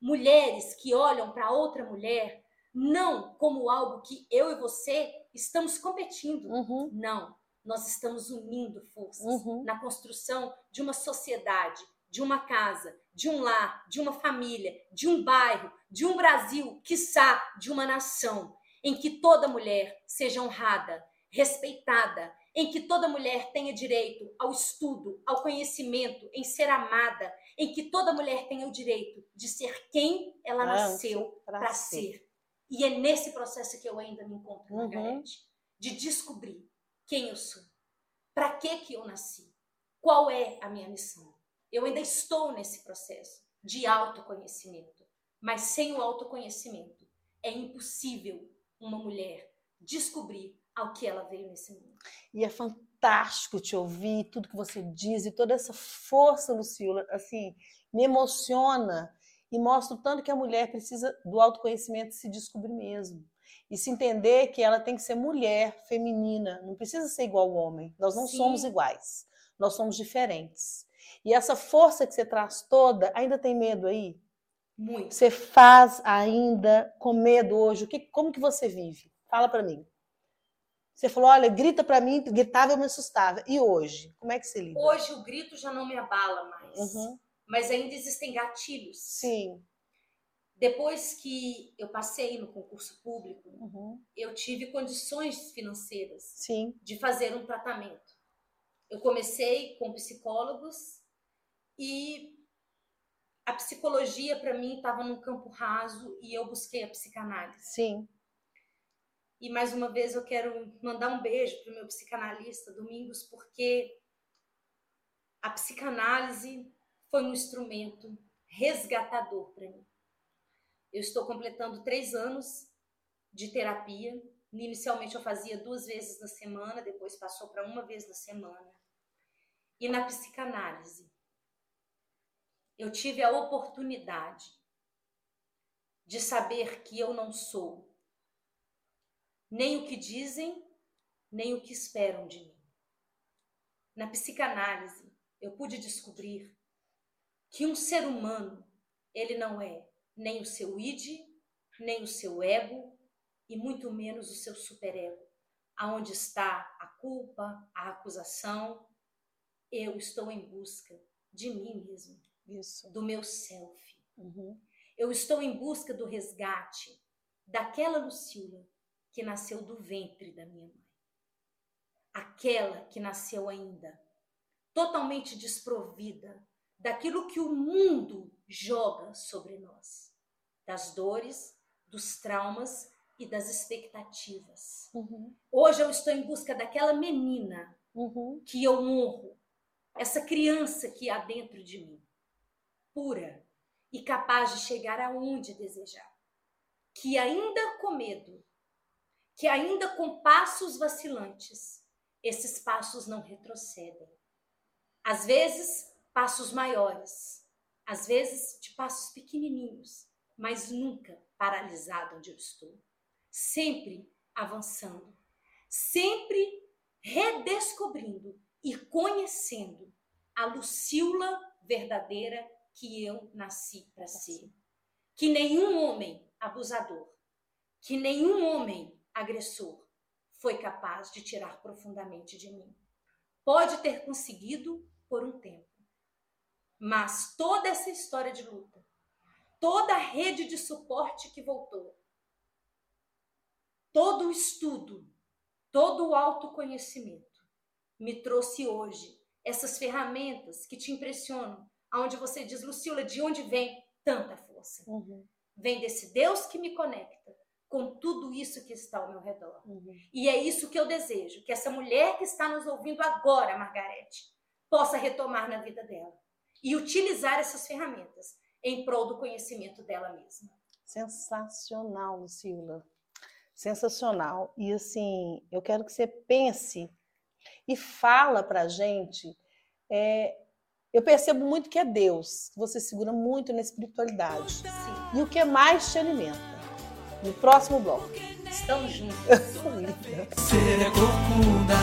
Mulheres que olham para outra mulher não como algo que eu e você estamos competindo. Uhum. Não, nós estamos unindo forças Uhum. na construção de uma sociedade, de uma casa, de um lar, de uma família, de um bairro, de um Brasil, quiçá de uma nação, em que toda mulher seja honrada, respeitada, em que toda mulher tenha direito ao estudo, ao conhecimento, em ser amada, em que toda mulher tenha o direito de ser quem ela nasceu para ser. ser. E é nesse processo que eu ainda me encontro, Uhum. Margarete, de descobrir quem eu sou, para que que eu nasci, qual é a minha missão. Eu ainda estou nesse processo de autoconhecimento, mas sem o autoconhecimento é impossível uma mulher descobrir ao que ela veio nesse mundo. E é fantástico te ouvir, tudo que você diz e toda essa força, Lucila, assim, me emociona e mostra o tanto que a mulher precisa do autoconhecimento se descobrir mesmo. E se entender que ela tem que ser mulher, feminina, não precisa ser igual ao homem. Nós não Sim. somos iguais, nós somos diferentes. E essa força que você traz toda, ainda tem medo aí? Muito. Você faz ainda com medo hoje? O que, como que você vive? Fala pra mim. Você falou, olha, grita pra mim, gritava eu me assustava. E hoje? Como é que você lida? Hoje o grito já não me abala mais, Uhum. mas ainda existem gatilhos. Sim. Depois que eu passei no concurso público, Uhum. eu tive condições financeiras Sim. de fazer um tratamento. Eu comecei com psicólogos e a psicologia para mim estava num campo raso e eu busquei a psicanálise. Sim. E mais uma vez eu quero mandar um beijo para o meu psicanalista, Domingos, porque a psicanálise foi um instrumento resgatador para mim. Eu estou completando três anos de terapia. Inicialmente eu fazia duas vezes na semana, depois passou para uma vez na semana. E na psicanálise, eu tive a oportunidade de saber que eu não sou nem o que dizem, nem o que esperam de mim. Na psicanálise, eu pude descobrir que um ser humano, ele não é nem o seu id, nem o seu ego e muito menos o seu superego. Aonde está a culpa, a acusação? Eu estou em busca de mim mesmo, Isso. do meu self. Uhum. Eu estou em busca do resgate daquela Lucila que nasceu do ventre da minha mãe. Aquela que nasceu ainda totalmente desprovida daquilo que o mundo joga sobre nós, das dores, dos traumas e das expectativas. Uhum. Hoje eu estou em busca daquela menina Uhum. que eu honro, essa criança que há dentro de mim, pura e capaz de chegar aonde desejar, que ainda com medo, que ainda com passos vacilantes, esses passos não retrocedem. Às vezes, passos maiores, às vezes de passos pequenininhos, mas nunca paralisado onde eu estou. Sempre avançando, sempre redescobrindo e conhecendo a Lucila verdadeira que eu nasci para ser. Que nenhum homem abusador, que nenhum homem agressor foi capaz de tirar profundamente de mim. Pode ter conseguido por um tempo, mas toda essa história de luta, toda a rede de suporte que voltou, todo o estudo, todo o autoconhecimento me trouxe hoje essas ferramentas que te impressionam, aonde você diz, Lucila, de onde vem tanta força? Uhum. Vem desse Deus que me conecta com tudo isso que está ao meu redor. Uhum. E é isso que eu desejo, que essa mulher que está nos ouvindo agora, Margarete, possa retomar na vida dela e utilizar essas ferramentas em prol do conhecimento dela mesma. Sensacional, Lucila. Sensacional. E assim, eu quero que você pense e fala pra gente. é, eu percebo muito que é Deus. Você segura muito na espiritualidade. Sim, E o que mais te alimenta? No próximo bloco. estamos juntos. Ser é corcunda,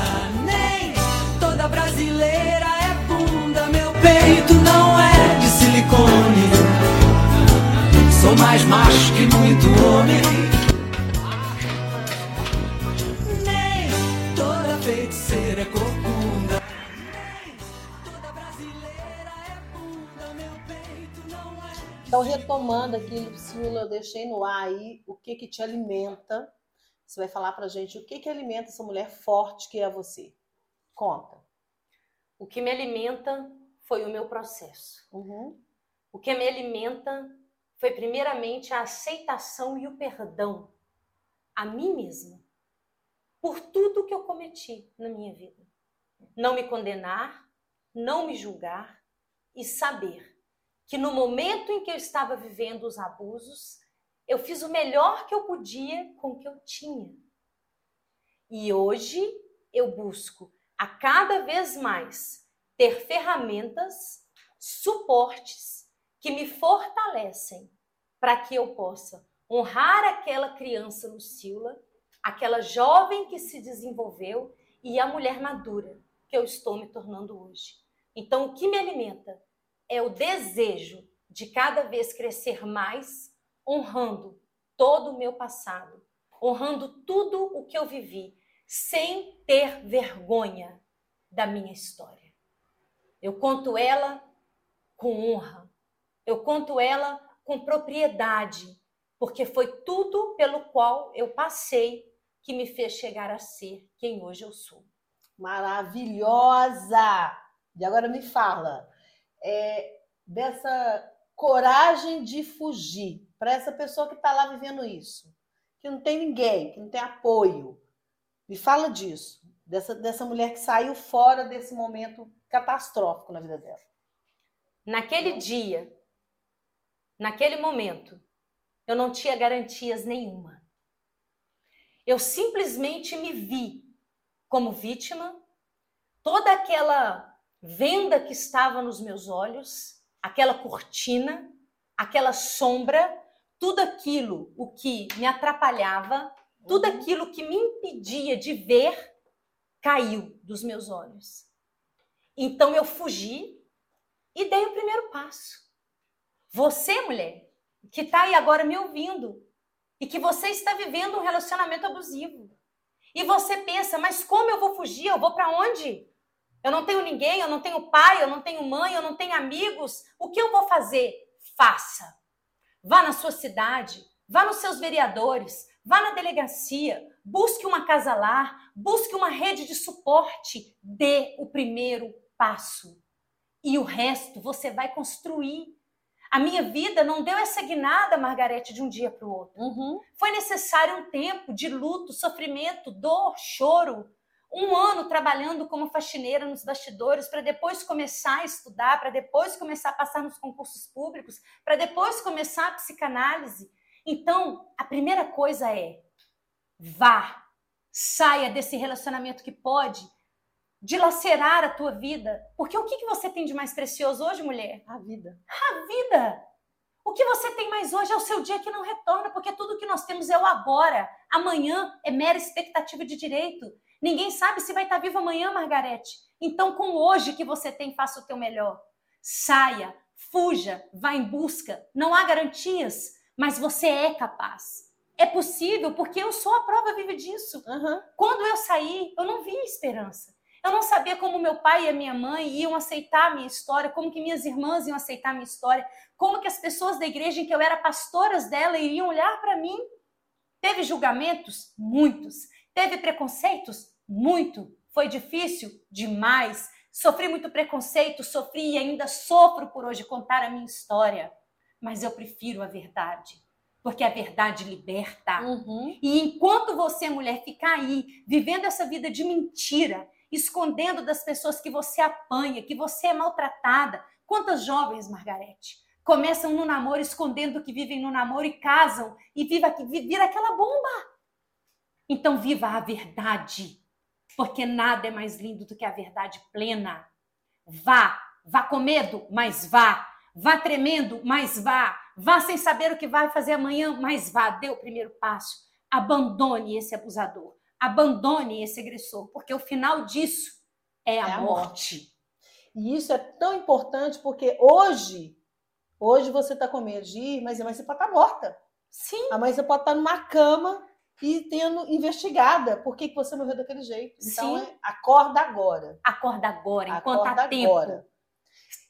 nem toda brasileira é bunda. Meu peito não é de silicone. Sou mais macho que muito homem. Então, retomando aqui, Lucila, eu deixei no ar aí o que que te alimenta. Você vai falar pra gente o que que alimenta essa mulher forte que é você. Conta. O que me alimenta foi o meu processo. Uhum. O que me alimenta foi primeiramente a aceitação e o perdão a mim mesma por tudo que eu cometi na minha vida. Não me condenar, não me julgar e saber que no momento em que eu estava vivendo os abusos, eu fiz o melhor que eu podia com o que eu tinha. E hoje eu busco a cada vez mais ter ferramentas, suportes que me fortalecem para que eu possa honrar aquela criança Lucila, aquela jovem que se desenvolveu e a mulher madura que eu estou me tornando hoje. Então, o que me alimenta é o desejo de cada vez crescer mais, honrando todo o meu passado, honrando tudo o que eu vivi, sem ter vergonha da minha história. Eu conto ela com honra, eu conto ela com propriedade, porque foi tudo pelo qual eu passei que me fez chegar a ser quem hoje eu sou. Maravilhosa! E agora me fala é, dessa coragem de fugir para essa pessoa que está lá vivendo isso, que não tem ninguém, que não tem apoio. Me fala disso, dessa, dessa mulher que saiu fora desse momento catastrófico na vida dela. Naquele dia, naquele momento, eu não tinha garantias nenhuma. Eu simplesmente me vi como vítima, toda aquela venda que estava nos meus olhos, aquela cortina, aquela sombra, tudo aquilo o que me atrapalhava, tudo Uhum. aquilo que me impedia de ver, caiu dos meus olhos. Então eu fugi e dei o primeiro passo. Você, mulher, que está aí agora me ouvindo e que você está vivendo um relacionamento abusivo. E você pensa, mas como eu vou fugir? Eu vou para onde? Eu não tenho ninguém, eu não tenho pai, eu não tenho mãe, eu não tenho amigos. O que eu vou fazer? Faça. Vá na sua cidade, vá nos seus vereadores, vá na delegacia, busque uma casa lar, busque uma rede de suporte, dê o primeiro passo. E o resto você vai construir. A minha vida não deu essa guinada, Margarete, de um dia para o outro. Uhum. Foi necessário um tempo de luto, sofrimento, dor, choro. Um ano trabalhando como faxineira nos bastidores, para depois começar a estudar, para depois começar a passar nos concursos públicos, para depois começar a psicanálise. Então, a primeira coisa é: vá, saia desse relacionamento que pode dilacerar a tua vida. Porque o que, que você tem de mais precioso hoje, mulher? A vida. a vida. O que você tem mais hoje é o seu dia que não retorna, porque tudo que nós temos é o agora. Amanhã é mera expectativa de direito. Ninguém sabe se vai estar vivo amanhã, Margarete. Então, com hoje que você tem, faça o teu melhor. Saia, fuja, vá em busca. Não há garantias, mas você é capaz. É possível, porque eu sou a prova viva disso. Uhum. Quando eu saí, eu não via esperança. Eu não sabia como meu pai e a minha mãe iam aceitar a minha história, como que minhas irmãs iam aceitar a minha história, como que as pessoas da igreja em que eu era pastoras dela iriam olhar para mim. Teve julgamentos? Muitos. Teve preconceitos? Muito. Foi difícil? Demais. Sofri muito preconceito, sofri e ainda sofro por hoje contar a minha história. Mas eu prefiro a verdade, porque a verdade liberta. Uhum. E enquanto você, mulher, ficar aí vivendo essa vida de mentira, escondendo das pessoas que você apanha, que você é maltratada, quantas jovens, Margarete, começam no namoro escondendo que vivem no namoro e casam e viva, vira aquela bomba. Então viva a verdade, porque nada é mais lindo do que a verdade plena. Vá, vá com medo, mas vá. Vá tremendo, mas vá. Vá sem saber o que vai fazer amanhã, mas vá. Dê o primeiro passo. Abandone esse abusador. Abandone esse agressor, porque o final disso é a, É a morte. E isso é tão importante porque hoje, hoje você está com medo de ir, mas amanhã você pode estar morta. Sim, Amanhã você pode estar numa cama e tendo investigada por que, que você morreu daquele jeito. Então, Sim. é, acorda agora. acorda agora, enquanto Acorda há tempo. agora.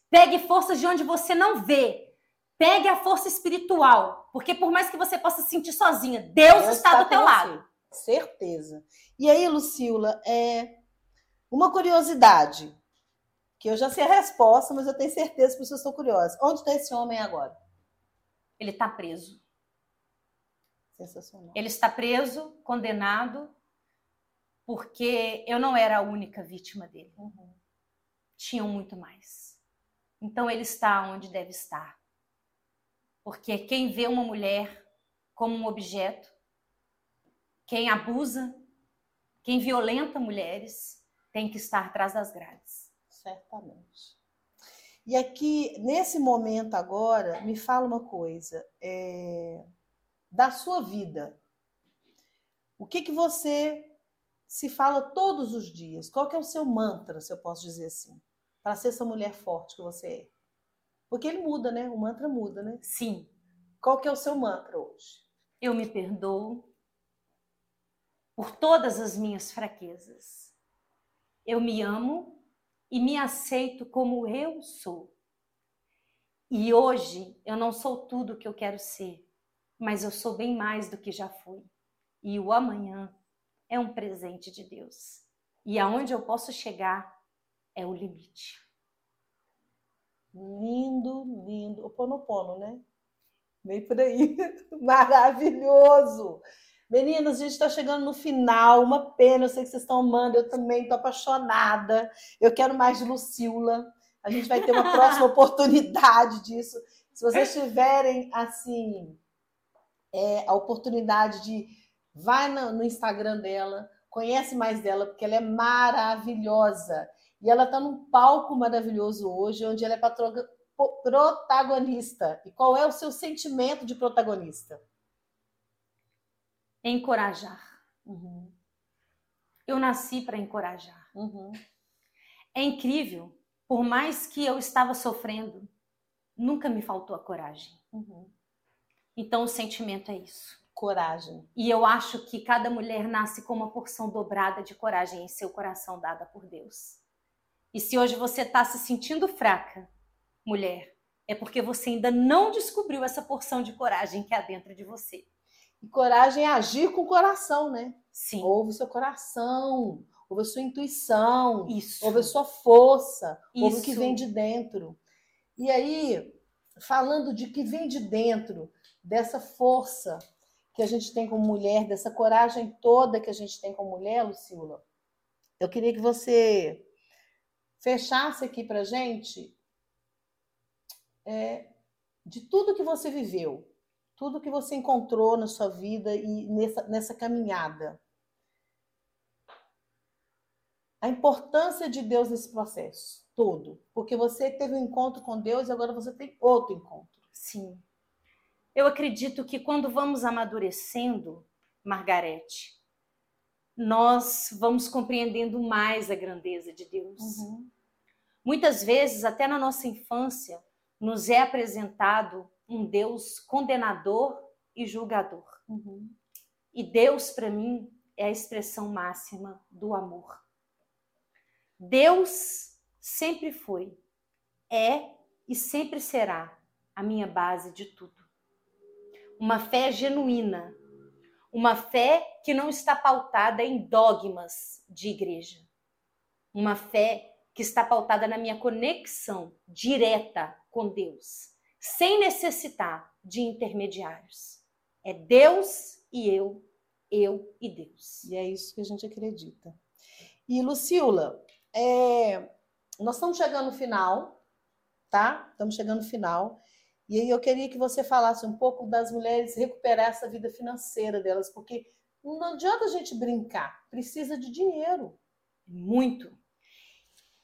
Pegue forças de onde você não vê. Pegue a força espiritual, porque por mais que você possa se sentir sozinha, Deus, está do com teu você. lado. Certeza. E aí, Lucila, é uma curiosidade, que eu já sei a resposta, mas eu tenho certeza que as pessoas estão curiosas. Onde está esse homem agora? Ele está preso. Sensacional. Ele está preso, condenado, porque eu não era a única vítima dele. Uhum. Tinham muito mais. Então ele está onde deve estar. Porque quem vê uma mulher como um objeto, quem abusa, quem violenta mulheres, tem que estar atrás das grades. Certamente. E aqui, nesse momento agora, me fala uma coisa. é, da sua vida. O que, que você se fala todos os dias? Qual que é o seu mantra, se eu posso dizer assim? Para ser essa mulher forte que você é. Porque ele muda, né? O mantra muda, né? Sim, Qual que é o seu mantra hoje? eu me perdoo por todas as minhas fraquezas. Eu me amo e me aceito como eu sou. E hoje eu não sou tudo o que eu quero ser, mas eu sou bem mais do que já fui. E o amanhã é um presente de Deus. E aonde eu posso chegar é o limite. Lindo, lindo. O ponopono, né? Meio por aí. Maravilhoso. Meninas, a gente está chegando no final, uma pena, eu sei que vocês estão amando, eu também estou apaixonada. Eu quero mais de Lucila. A gente vai ter uma próxima oportunidade disso. Se vocês tiverem, assim, é, a oportunidade de vai no, no Instagram dela, conhece mais dela, porque ela é maravilhosa. E ela está num palco maravilhoso hoje, onde ela é protagonista. E qual é o seu sentimento de protagonista? Encorajar. Uhum. Eu nasci para encorajar. Uhum. É incrível, por mais que eu estava sofrendo, nunca me faltou a coragem. Uhum. Então o sentimento é isso. Coragem. E eu acho que cada mulher nasce com uma porção dobrada de coragem em seu coração dada por Deus. E se hoje você está se sentindo fraca, mulher, é porque você ainda não descobriu essa porção de coragem que há dentro de você. E coragem é agir com o coração, né? Sim. Ouve o seu coração, ouve a sua intuição, Isso. ouve a sua força, ouve o Isso. que vem de dentro. E aí, falando de que vem de dentro, dessa força que a gente tem como mulher, dessa coragem toda que a gente tem como mulher, Lucila, eu queria que você fechasse aqui pra gente é, de tudo que você viveu, tudo que você encontrou na sua vida e nessa, nessa caminhada. A importância de Deus nesse processo todo. Porque você teve um encontro com Deus e agora você tem outro encontro. Sim. Eu acredito que quando vamos amadurecendo, Margarete, nós vamos compreendendo mais a grandeza de Deus. Uhum. Muitas vezes, até na nossa infância, nos é apresentado um Deus condenador e julgador. Uhum. E Deus, para mim, é a expressão máxima do amor. Deus sempre foi, é e sempre será a minha base de tudo. Uma fé genuína, uma fé que não está pautada em dogmas de igreja. Uma fé que está pautada na minha conexão direta com Deus, sem necessitar de intermediários. É Deus e eu, eu e Deus. E é isso que a gente acredita. E Lucila, é, nós estamos chegando no final, tá? Estamos chegando no final. E aí eu queria que você falasse um pouco das mulheres recuperar essa vida financeira delas, porque não adianta a gente brincar, precisa de dinheiro. Muito.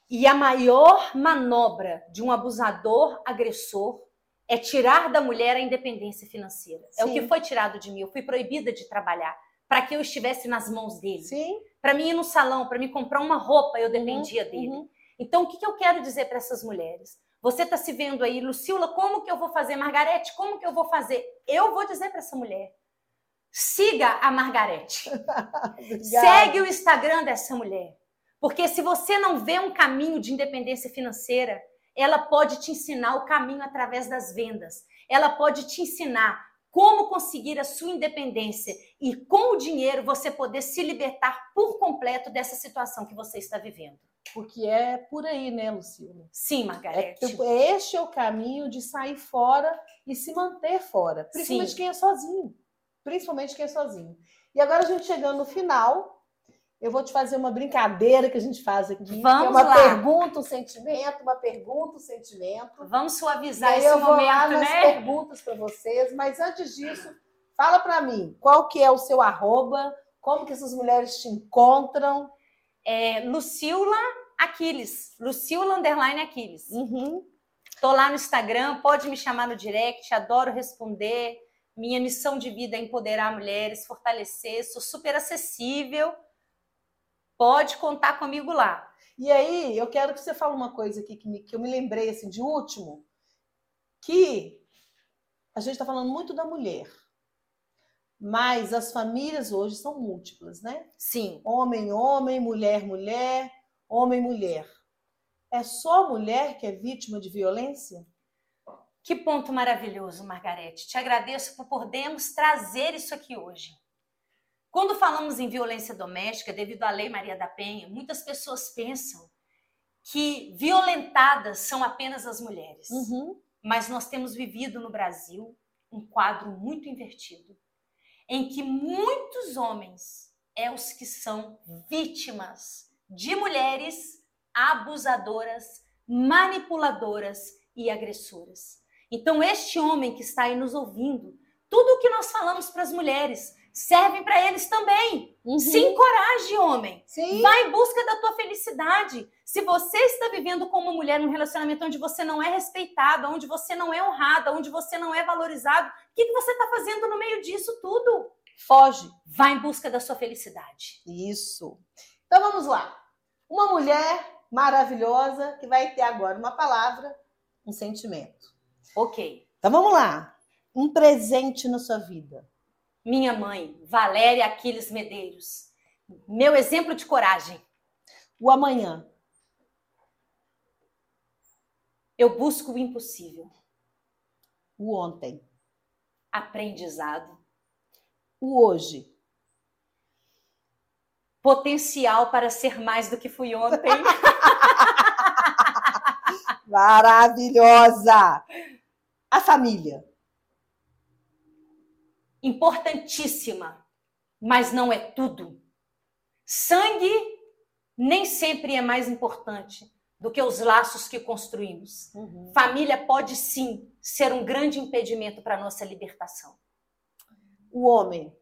E a maior manobra de um abusador agressor é tirar da mulher a independência financeira. É o Sim. que foi tirado de mim. Eu fui proibida de trabalhar para que eu estivesse nas mãos dele. Sim. Para mim ir no salão, para me comprar uma roupa, eu dependia dele. Uhum. Então, o que, que eu quero dizer para essas mulheres? Você está se vendo aí, Lucila, como que eu vou fazer? Margarete, como que eu vou fazer? Eu vou dizer para essa mulher: siga a Margarete. Segue o Instagram dessa mulher. Porque se você não vê um caminho de independência financeira, ela pode te ensinar o caminho através das vendas. Ela pode te ensinar como conseguir a sua independência e com o dinheiro você poder se libertar por completo dessa situação que você está vivendo. Porque é por aí, né, Lucila? Sim, É, Margarete. tipo, é este é o caminho de sair fora e se manter fora. Principalmente Sim. quem é sozinho. Principalmente quem é sozinho. E agora a gente chegando no final, eu vou te fazer uma brincadeira que a gente faz aqui. que é Vamos uma lá. pergunta, um sentimento, uma pergunta, um sentimento. Vamos suavizar esse eu vou lá momento, nas né? perguntas para vocês, mas antes disso, fala para mim, qual que é o seu arroba, como que essas mulheres te encontram? É Lucila Aquiles. Lucila Underline Aquiles. Uhum. Tô lá no Instagram, pode me chamar no direct, adoro responder. Minha missão de vida é empoderar mulheres, fortalecer, sou super acessível. Pode contar comigo lá. E aí, eu quero que você fale uma coisa aqui que, me- que eu me lembrei assim de último, que a gente está falando muito da mulher, mas as famílias hoje são múltiplas, né? Sim, Homem, homem, mulher, mulher, homem, mulher. É só a mulher que é vítima de violência? que ponto maravilhoso, Margarete. Te agradeço por podermos trazer isso aqui hoje. Quando falamos em violência doméstica, devido à Lei Maria da Penha, muitas pessoas pensam que violentadas são apenas as mulheres. Uhum. mas nós temos vivido no Brasil um quadro muito invertido. Em que muitos homens é os que são vítimas de mulheres abusadoras, manipuladoras e agressoras. Então, este homem que está aí nos ouvindo, tudo o que nós falamos para as mulheres serve para eles também. Uhum. Se encoraje, homem. Sim. Vai em busca da tua felicidade. Se você está vivendo com uma mulher num relacionamento onde você não é respeitada, onde você não é honrada, onde você não é valorizado, o que, que você está fazendo no meio disso tudo? Foge. Vai em busca da sua felicidade. Isso. Então vamos lá. Uma mulher maravilhosa que vai ter agora uma palavra, um sentimento. Ok. Então vamos lá. Um presente na sua vida. Minha mãe, Valéria Aquiles Medeiros. Meu exemplo de coragem. O amanhã. Eu busco o impossível. O ontem. Aprendizado. O hoje. Potencial para ser mais do que fui ontem. Maravilhosa. A família. Importantíssima, mas não é tudo. Sangue nem sempre é mais importante do que os laços que construímos. Uhum. Família pode sim ser um grande impedimento para a nossa libertação. O homem.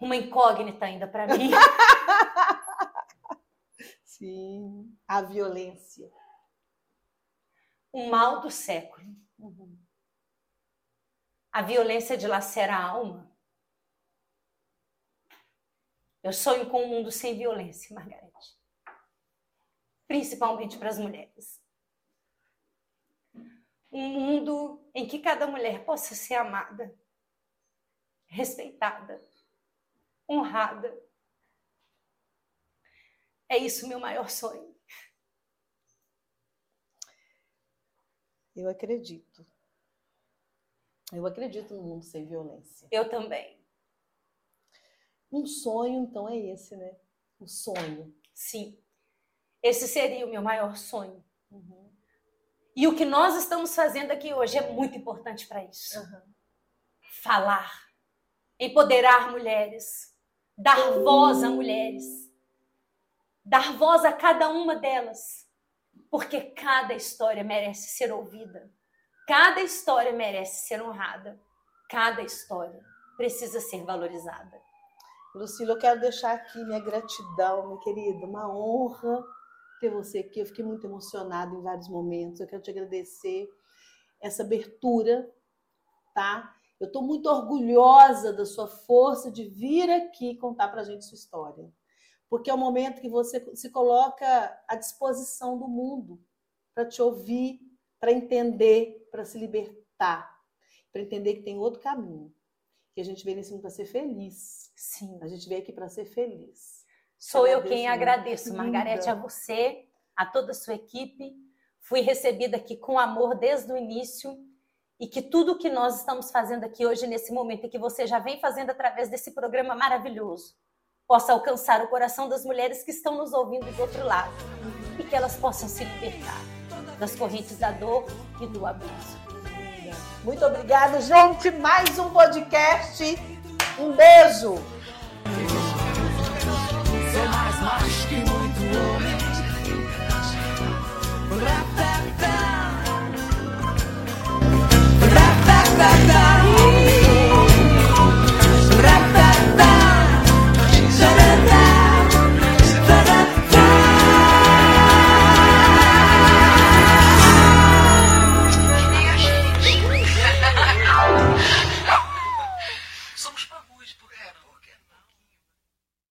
Uma incógnita ainda para mim. Sim. A violência. Um mal do século. Uhum. A violência dilacera a alma. Eu sonho com um mundo sem violência, Margarete. Principalmente para as mulheres. Um mundo em que cada mulher possa ser amada, respeitada, honrada. É isso o meu maior sonho. Eu acredito. Eu acredito no mundo sem violência. Eu também. Um sonho, então, é esse, né? O sonho. Sim. Esse seria o meu maior sonho. Uhum. E o que nós estamos fazendo aqui hoje é muito importante para isso. Falar, empoderar mulheres, dar voz a mulheres, dar voz a cada uma delas, porque cada história merece ser ouvida, cada história merece ser honrada, cada história precisa ser valorizada. Lucila, eu quero deixar aqui minha gratidão, minha querida, uma honra ter você aqui. Eu fiquei muito emocionada em vários momentos. Eu quero te agradecer essa abertura, tá? Eu estou muito orgulhosa da sua força de vir aqui contar para a gente sua história, porque é o momento que você se coloca à disposição do mundo para te ouvir, para entender, para se libertar, para entender que tem outro caminho, que a gente veio nesse mundo para ser feliz. Sim. A gente veio aqui para ser feliz. Sou eu quem muito. agradeço. Margarete, a você, a toda a sua equipe. Fui recebida aqui com amor desde o início e que tudo que nós estamos fazendo aqui hoje, nesse momento, e que você já vem fazendo através desse programa maravilhoso, possa alcançar o coração das mulheres que estão nos ouvindo do outro lado e que elas possam se libertar das correntes da dor e do abuso. Muito obrigada, gente. Mais um podcast. Um beijo. Sou mais macho que muito homem.